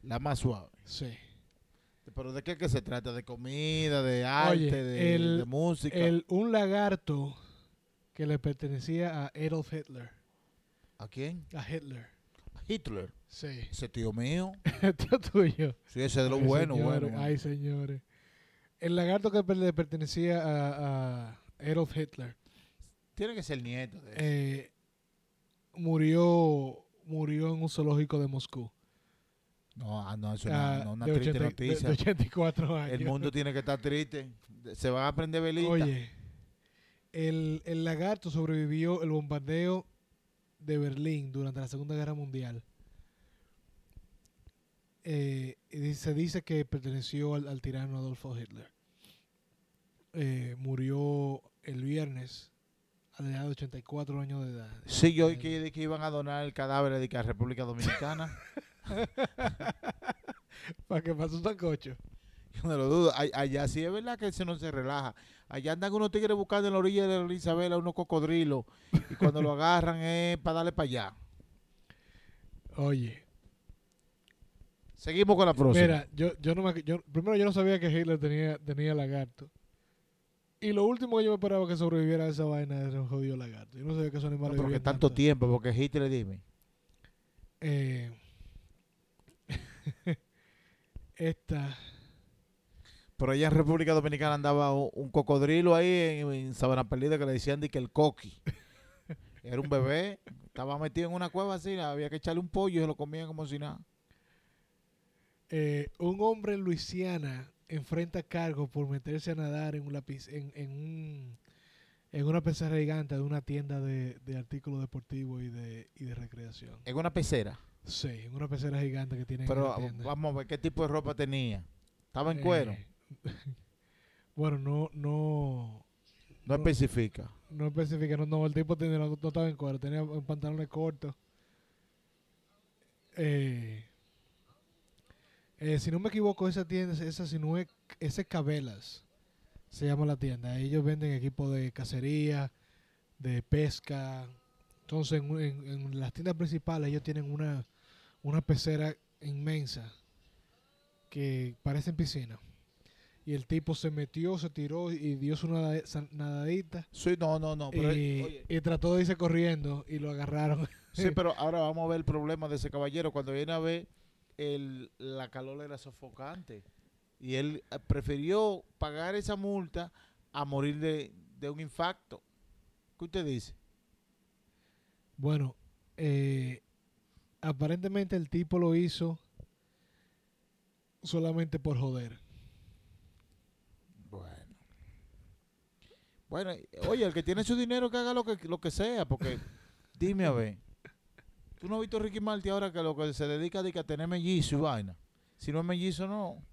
la más suave. Sí. Pero ¿de qué que se trata? ¿De comida, de arte, Oye, de, el- de música? El, un lagarto que le pertenecía a Adolf Hitler. ¿A quién? A Hitler. A Hitler. Sí. Ese tío mío. Tío tuyo. Sí, ese de lo Ay, bueno, señores, bueno. Ay, señores. El lagarto que le pertenecía a, a Adolf Hitler Tiene que ser nieto de eh, murió murió en un zoológico de Moscú. No, ah, no, eso es una, Ah, no, una de, triste 80 de- noticia. de 84 años. El mundo tiene que estar triste. Se van a prender velitas. Oye, el, el lagarto sobrevivió el bombardeo de Berlín durante la Segunda Guerra Mundial. Eh, se dice que perteneció al, al tirano Adolfo Hitler. Eh, murió el viernes a la edad de 84 años de edad. Sí, yo oí que, que iban a donar el cadáver de que a República Dominicana. Para que pasó un sancocho. Yo no lo dudo. Allá sí es verdad que eso no se relaja. Allá andan unos tigres buscando en la orilla de la Isabela unos cocodrilos. Y cuando lo agarran es para darle para allá. Oye, Seguimos con la próxima. mira, yo, yo no me, yo, primero yo no sabía que Hitler tenía, tenía lagarto. Y lo último que yo me esperaba que sobreviviera a esa vaina era un jodido lagarto. Yo no sabía que esos No, animales porque vivían tanto tanto. tiempo, porque Hitler, dime. Eh, esta, Pero allá en República Dominicana andaba un, cocodrilo ahí en, en Sabana Perdida que le decían de que el coqui. Era un bebé, estaba metido en una cueva así, había que echarle un pollo y se lo comían como si nada. eh, un hombre en Luisiana enfrenta cargos por meterse a nadar en un lápiz, en, en, un, en una pecera gigante de una tienda de, de artículos deportivos y de, y de recreación. En una pecera. Sí, una pecera gigante que tienen en Pero vamos a ver qué tipo de ropa tenía. Estaba en Eh, cuero. bueno, no, no, No no- especifica. no especifica, no, no, el tipo tenía, no, no estaba en cuero, tenía pantalones cortos. Eh, eh, si no me equivoco, esa tienda, esa si no es, Cabelas, se llama la tienda. Ellos venden equipo de cacería, de pesca. Entonces, en, en- en las tiendas principales ellos tienen una, una pecera inmensa que parecen piscina. Y el tipo se metió, se tiró y dio su nada- nadadita. Sí, no, no, no. Pero, y, oye, y trató de irse corriendo y lo agarraron. sí, pero ahora vamos a ver el problema de ese caballero. Cuando viene a ver, el, la calor era sofocante. Y él eh, prefirió pagar esa multa a morir de, de un infarto. ¿Qué usted dice? Bueno, eh, aparentemente el tipo lo hizo solamente por joder. Bueno. Bueno, oye, el que tiene su dinero que haga lo que, lo que sea, porque dime a ver. ¿Tú no has visto Ricky Martin ahora que lo que se dedica a tener mellizo y vaina? Si no es mellizo, no.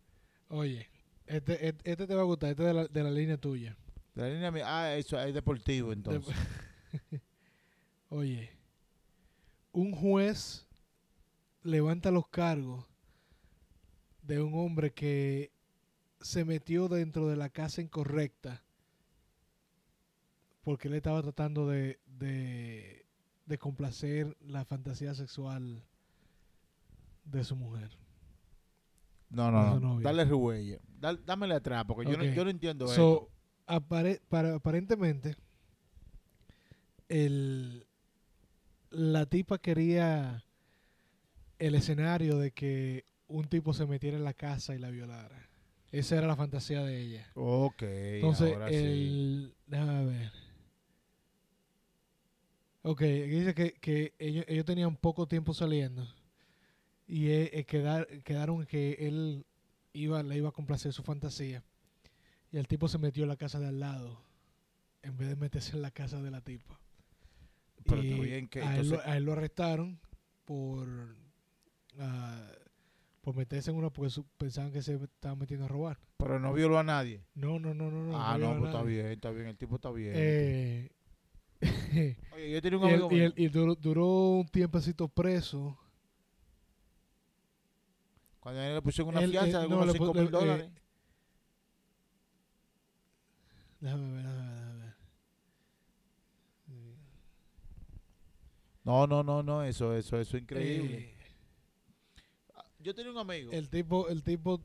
Oye, este, este, este te va a gustar, este de la, de la línea tuya. De la línea mi- ah, eso es deportivo entonces. Oye, un juez levanta los cargos de un hombre que se metió dentro de la casa incorrecta porque él estaba tratando de, de, de complacer la fantasía sexual de su mujer. No, no, no. Dale rehuelle. Dal- dámele atrás, porque yo, no, yo no entiendo eso. So, apare- para- aparentemente, el, la tipa quería el escenario de que un tipo se metiera en la casa y la violara. Esa era la fantasía de ella. Ok, Entonces, ahora sí. el. Déjame ver. Ok, dice que, que ellos, ellos tenían poco tiempo saliendo. Y eh, eh, quedar- quedaron que él iba, le iba a complacer su fantasía. Y el tipo se metió en la casa de al lado. En vez de meterse en la casa de la tipa. Pero Y está bien que él, a él lo arrestaron por. Ah, por meterse en una. Porque pensaban que se estaba metiendo a robar. Pero no violó a nadie. No, no, no, no. no ah, no no, pues está bien, está bien. El tipo está bien. Eh, Oye, yo tenía un y él, amigo. y él- y duró, duró un tiempecito preso. Cuando a él le pusieron una él- fianza de no, algunos le 5 pu- mil dólares. eh, Déjame ver, déjame ver, déjame ver. No, no, no, no, eso, eso, eso es increíble. Eh, Yo tenía un amigo. el tipo, el tipo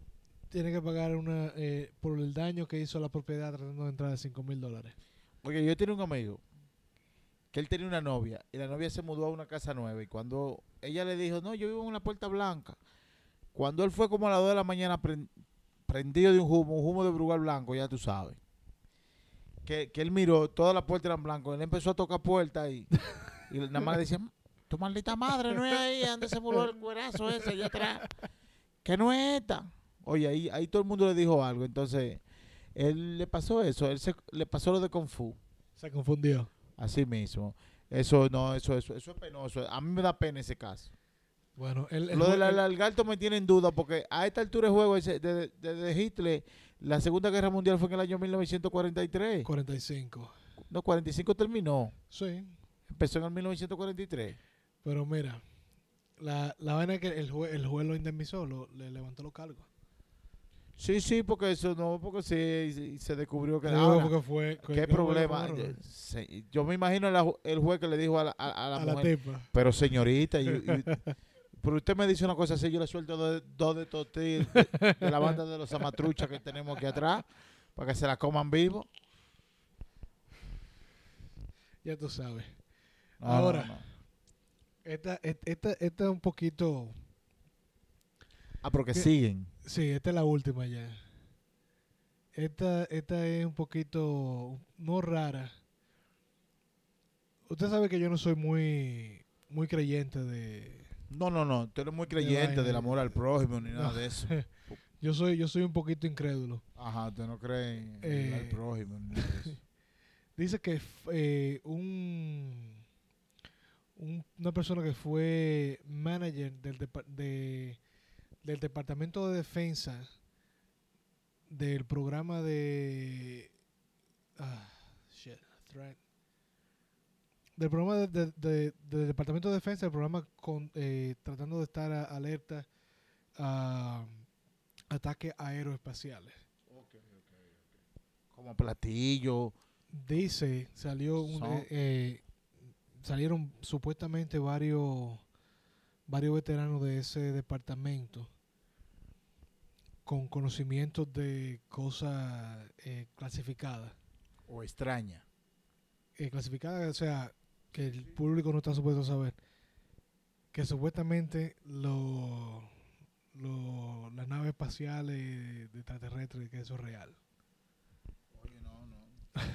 tiene que pagar una eh, por el daño que hizo a la propiedad tratando de entrar de 5 mil dólares. Oye, yo tenía un amigo que él tenía una novia y la novia se mudó a una casa nueva y cuando ella le dijo, no, yo vivo en una puerta blanca. Cuando él fue como a las 2 de la mañana pren- prendido de un humo, un humo de brugal blanco, ya tú sabes. Que, que él miró, todas las puertas eran blancas. Él empezó a tocar puertas y, y nada más le decía, tu maldita madre no es ahí, donde se murió el cuerazo ese allá atrás. Que no es esta. Oye, ahí, ahí todo el mundo le dijo algo. Entonces, él le pasó eso, él se, le pasó lo de Kung Fu. Se confundió. Así mismo. Eso no, eso, eso, eso es penoso. A mí me da pena ese caso. Bueno, el, el Lo del el- algarto me tiene en duda porque a esta altura de juego, ese- de, de- de Hitler, la Segunda Guerra Mundial fue en el año 1943. 45. No, 45 terminó. Sí, Empezó en el 1943. Pero mira, la, la vaina es que el, jue- el juez lo indemnizó, lo- le levantó los cargos. Sí, sí, porque eso no, porque sí, se descubrió que... Ahora, porque fue, ¿Qué problema? Yo me imagino la el juez que le dijo a la, a- a la a mujer. Pero señorita, y- y- pero usted me dice una cosa así, yo le suelto dos, de tosti de, de la banda de los amatruchas que tenemos aquí atrás para que se la coman vivo. Ya tú sabes. No, Ahora. no, no. Esta, esta, esta es un poquito. Ah, porque ¿Qué? siguen. Sí, esta es la última ya. Esta, esta es un poquito. No rara. Usted sabe que yo no soy muy. Muy creyente de. No, no, no. Tú eres muy creyente del amor al prójimo ni nada No. de eso. Yo soy, yo soy un poquito incrédulo. Ajá, usted no cree en Eh. al prójimo ni nada de eso. Dice que eh, un, un- una persona que fue manager del, depa- de- del Departamento de Defensa del programa de... ah, shit, threat. Del programa de- de- de- del Departamento de Defensa, el programa con, eh, tratando de estar a- alerta a ataques aeroespaciales. Como platillo. Dice, salió un, eh, eh, salieron supuestamente varios varios veteranos de ese departamento con conocimientos de cosas eh, clasificadas. O extraña. Eh, clasificadas, o sea, que el público no está supuesto a saber. Que supuestamente lo, lo- las naves espaciales de extraterrestres, que eso es real.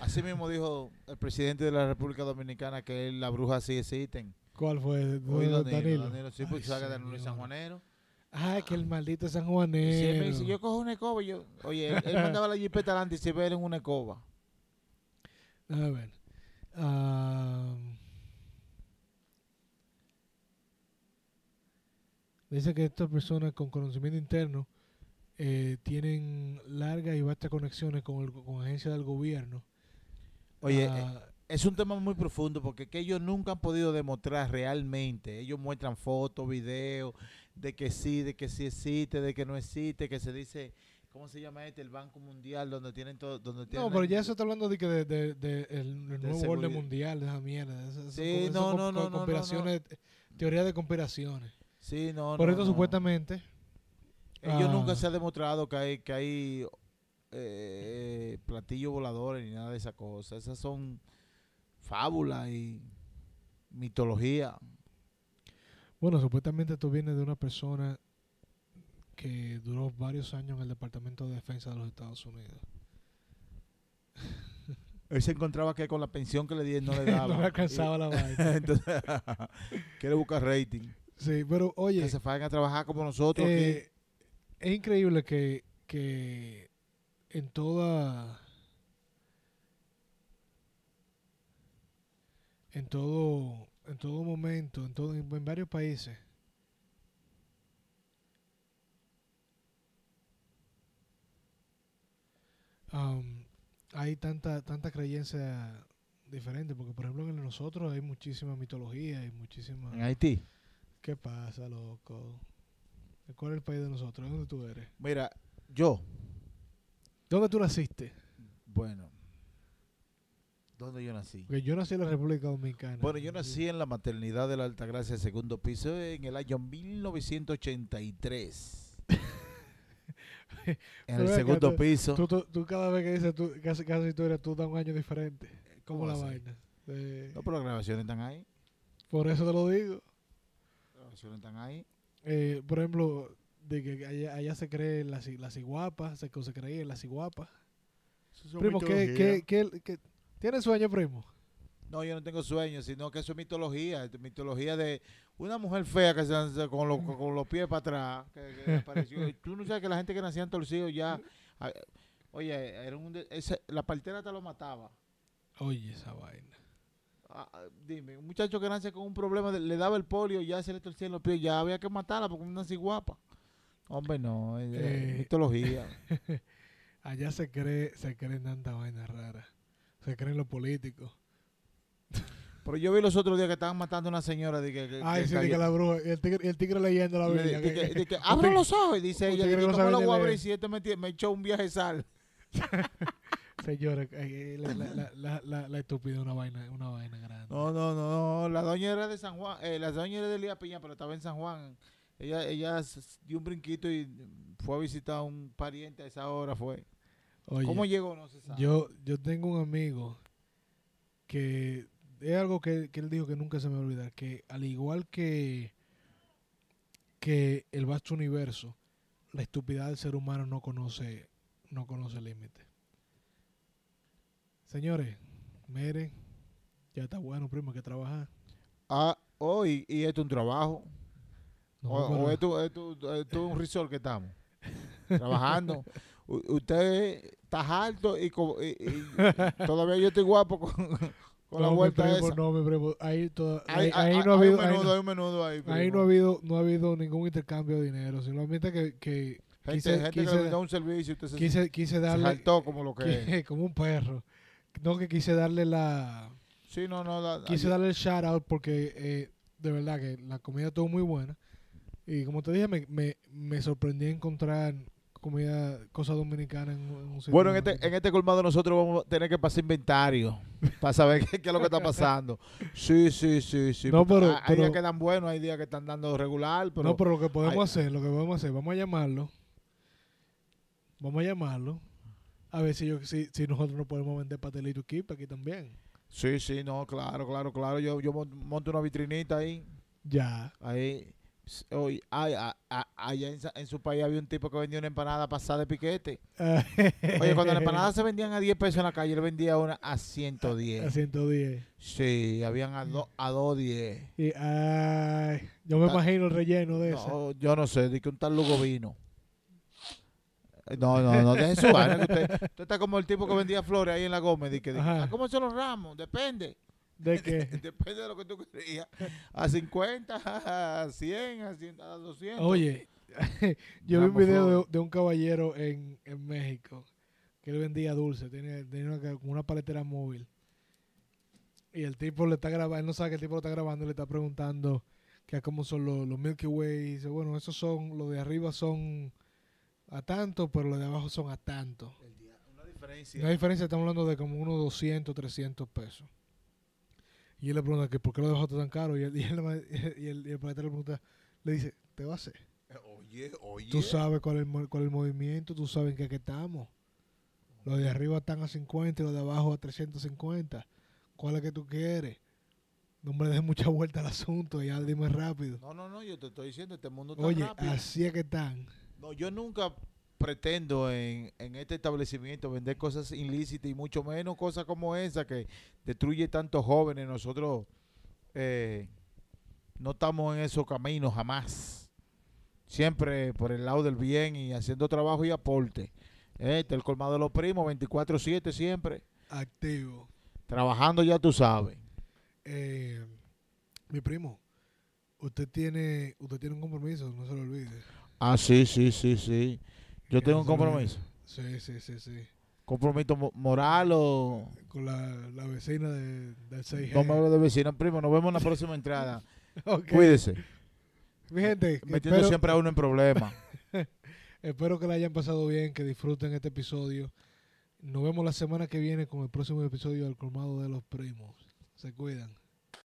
Así mismo dijo el presidente de la República Dominicana que él, las brujas sí existen. ¿Cuál fue? Oye, Danilo. Danilo, Danilo, sí, porque sabe de Danilo señor. Sanjuanero. Ay, que el maldito Y siempre sanjuanero. dice, yo cojo una escoba yo... Oye, él, él mandaba la jipeta adelante y se ve en una escoba. A ver. Ah, dice que estas personas con conocimiento interno eh, tienen largas y vastas conexiones con, el, con agencias del gobierno. Oye, Ah, eh, es un tema muy profundo porque que ellos nunca han podido demostrar realmente. Ellos muestran fotos, videos de que sí, de que sí existe, de que no existe, que se dice, ¿cómo se llama este? El Banco Mundial, donde tienen todo, donde tienen No, pero ya eso está hablando de que de, de, de el, el nuevo orden mundial, de esa mierda. Sí, co- no, no, no, no, teoría de conspiraciones. Sí, no, Por no, esto supuestamente Ellos Ah. nunca se ha demostrado que hay, que hay eh, platillos voladores ni nada de esas cosas. Esas son fábulas y mitología. Bueno, supuestamente esto viene de una persona que duró varios años en el Departamento de Defensa de los Estados Unidos. Él se encontraba que con la pensión que le di él no le daba. no le alcanzaba la vaina. Entonces, quiere buscar rating. Sí, pero oye, que se vayan a trabajar como nosotros eh, es increíble que, que en toda en todo en todo momento en todo en, varios países um, hay tanta tanta creencia diferente porque por ejemplo en nosotros hay muchísima mitología y muchísima. En Haití. ¿Qué pasa, loco? ¿Cuál es el país de nosotros? ¿Dónde tú eres? Mira, yo, ¿Dónde tú naciste? bueno, ¿dónde yo nací? Porque yo nací en la República Dominicana. Bueno, yo nací en la maternidad de la Altagracia, segundo piso, en el año 1983. en Pero el segundo piso. Tú, tú, tú cada vez que dices tú, casi, casi historia, tú das un año diferente. ¿Cómo ¿Cómo la así? vaina? Eh, No, pero las grabaciones están ahí. por eso te lo digo. Las grabaciones están ahí. Eh, por ejemplo, de que allá, allá se cree las la ciguapas, se, se creía en las ciguapas. Primo, ¿qué, qué, qué, qué- ¿tienes sueño, primo? No, yo no tengo sueños, sino que eso es mitología. Mitología de una mujer fea que se con, los- con los pies para atrás. Que, que apareció. Tú no sabes que la gente que nacían torcidos ya. Oye, era un de- ese- la partera te lo mataba. Oye, esa vaina. Ah, ah, dime, un muchacho que nace con un problema, de- le daba el polio, ya se le torcían los pies, ya había que matarla porque no así guapa. Hombre, no, es, Eh. mitología. Allá se cree, se creen tanta vaina rara. Se creen los políticos. Pero yo vi los otros días que estaban matando a una señora. De que, que- Ay, que sí, de que la bruja, y el tigre, el tigre leyendo la Biblia. de que- que- que, tigre- los ojos, y dice ella. ¿Y no lo voy a abrir si este me, me echó un viaje sal? Señores, eh, la, la, la, la, estúpida es una vaina, una vaina grande. No, no, no, la doña era de San Juan, eh, la doña era de Elías Piña, pero estaba en San Juan. Ella, ella dio un brinquito y fue a visitar a un pariente a esa hora fue. Oye, ¿Cómo llegó? No se sabe. yo, yo tengo un amigo que es algo que, que él dijo que nunca se me va a olvidar, que al igual que, que el vasto universo, la estupidez del ser humano no conoce, no conoce límites. Señores, miren, ya está bueno, primo, hay que trabajar. Ah, oh, y, y esto es un trabajo. No, o pero- o esto es un resort que estamos trabajando. U- usted está alto y, y- y todavía yo estoy guapo con, con la no, mi vuelta primo, esa. no, mi primo, ahí, toda- ahí, ahí no ha habido, un ahí menudo, no- hay un menudo ahí. Ahí no ha habido, no ha habido ningún intercambio de dinero, simplemente que, que gente, quise- gente quise- que le da un servicio usted se, quise, quise se darle saltó como lo que es. como un perro. No que quise darle la Sí, no, no. la- quise darle el shout out porque eh, de verdad que la comida estuvo muy buena y como te dije me, me, me sorprendí encontrar comida cosa dominicana en, un- sitio Bueno, en este, en este colmado nosotros vamos a tener que pasar inventario para saber qué, qué es lo que está pasando. Sí, sí, sí, sí. No, pero- hay, pero- días que dan buenos, hay días que están dando regular, pero no, pero lo que podemos hay- hacer, lo que podemos hacer, vamos a llamarlo. Vamos a llamarlo. A ver si yo si, si nosotros no podemos vender pastelito kipe aquí también. sí, sí, no, claro, claro, claro. Yo, yo mon- monto una vitrinita ahí, Ya. ahí. Oye, ay, a- a- allá en, su país había un tipo que vendía una empanada pasada de piquete. Oye, cuando las empanadas se vendían a 10 pesos en la calle, él vendía una a a 110. 110. Sí, habían a 2 a 2.10. Y, ay, yo me Ta- imagino el relleno de eso. No, yo no sé, di que un tal Lugo vino. No, no, no, deje su vaina. Usted, usted está como el tipo que vendía flores ahí en la Gómez. Di que, di, Ajá. "¿A ¿Cómo son los ramos? Depende. De que Depende de lo que tú querías. A 50, a 100, a, 100, a 200. Oye, yo vi un video de, un caballero en, en México que él vendía dulce, tenía, tenía una, una paletera móvil. Y el tipo le está grabando, él no sabe que el tipo lo está grabando y le está preguntando que es como son los, los Milky Way. y Dice, bueno, esos son, los de arriba son a tanto, pero los de abajo son a tanto. Una diferencia. La diferencia estamos hablando de como unos 200, 300 pesos. Y él le pregunta que por qué lo dejaste tan caro. Y, él, y, él- y el, y el planetario le pregunta, le dice, te va a hacer. Oye, oye. Tú sabes cuál es, el, cuál es el movimiento, tú sabes en qué que estamos. Los de arriba están a 50 y los de abajo a 350. ¿Cuál es que tú quieres? No me le des mucha vuelta al asunto, ya dime rápido. No, no, no, yo te estoy diciendo, este mundo está Oye, rápido. así es que están. No, yo nunca pretendo en, en este establecimiento vender cosas ilícitas y mucho menos cosas como esa que destruye tantos jóvenes. Nosotros eh, no estamos en esos caminos jamás. Siempre por el lado del bien y haciendo trabajo y aporte. Este, el colmado de los primos, 24-7 siempre. Activo. Trabajando ya tú sabes. Eh, mi primo, usted tiene, usted tiene un compromiso, no se lo olvide. Ah, sí, sí, sí, sí. Yo tengo un compromiso. Sí, sí, sí, sí. ¿Compromiso mo- moral o...? Con la, la vecina de, del 6G. No me hablo de vecino, primo. Nos vemos en la próxima entrada. Ok. Cuídese. Mi gente, Metiendo espero, siempre a uno en problemas. espero que la hayan pasado bien, que disfruten este episodio. Nos vemos la semana que viene con el próximo episodio del Colmado de los Primos. Se cuidan.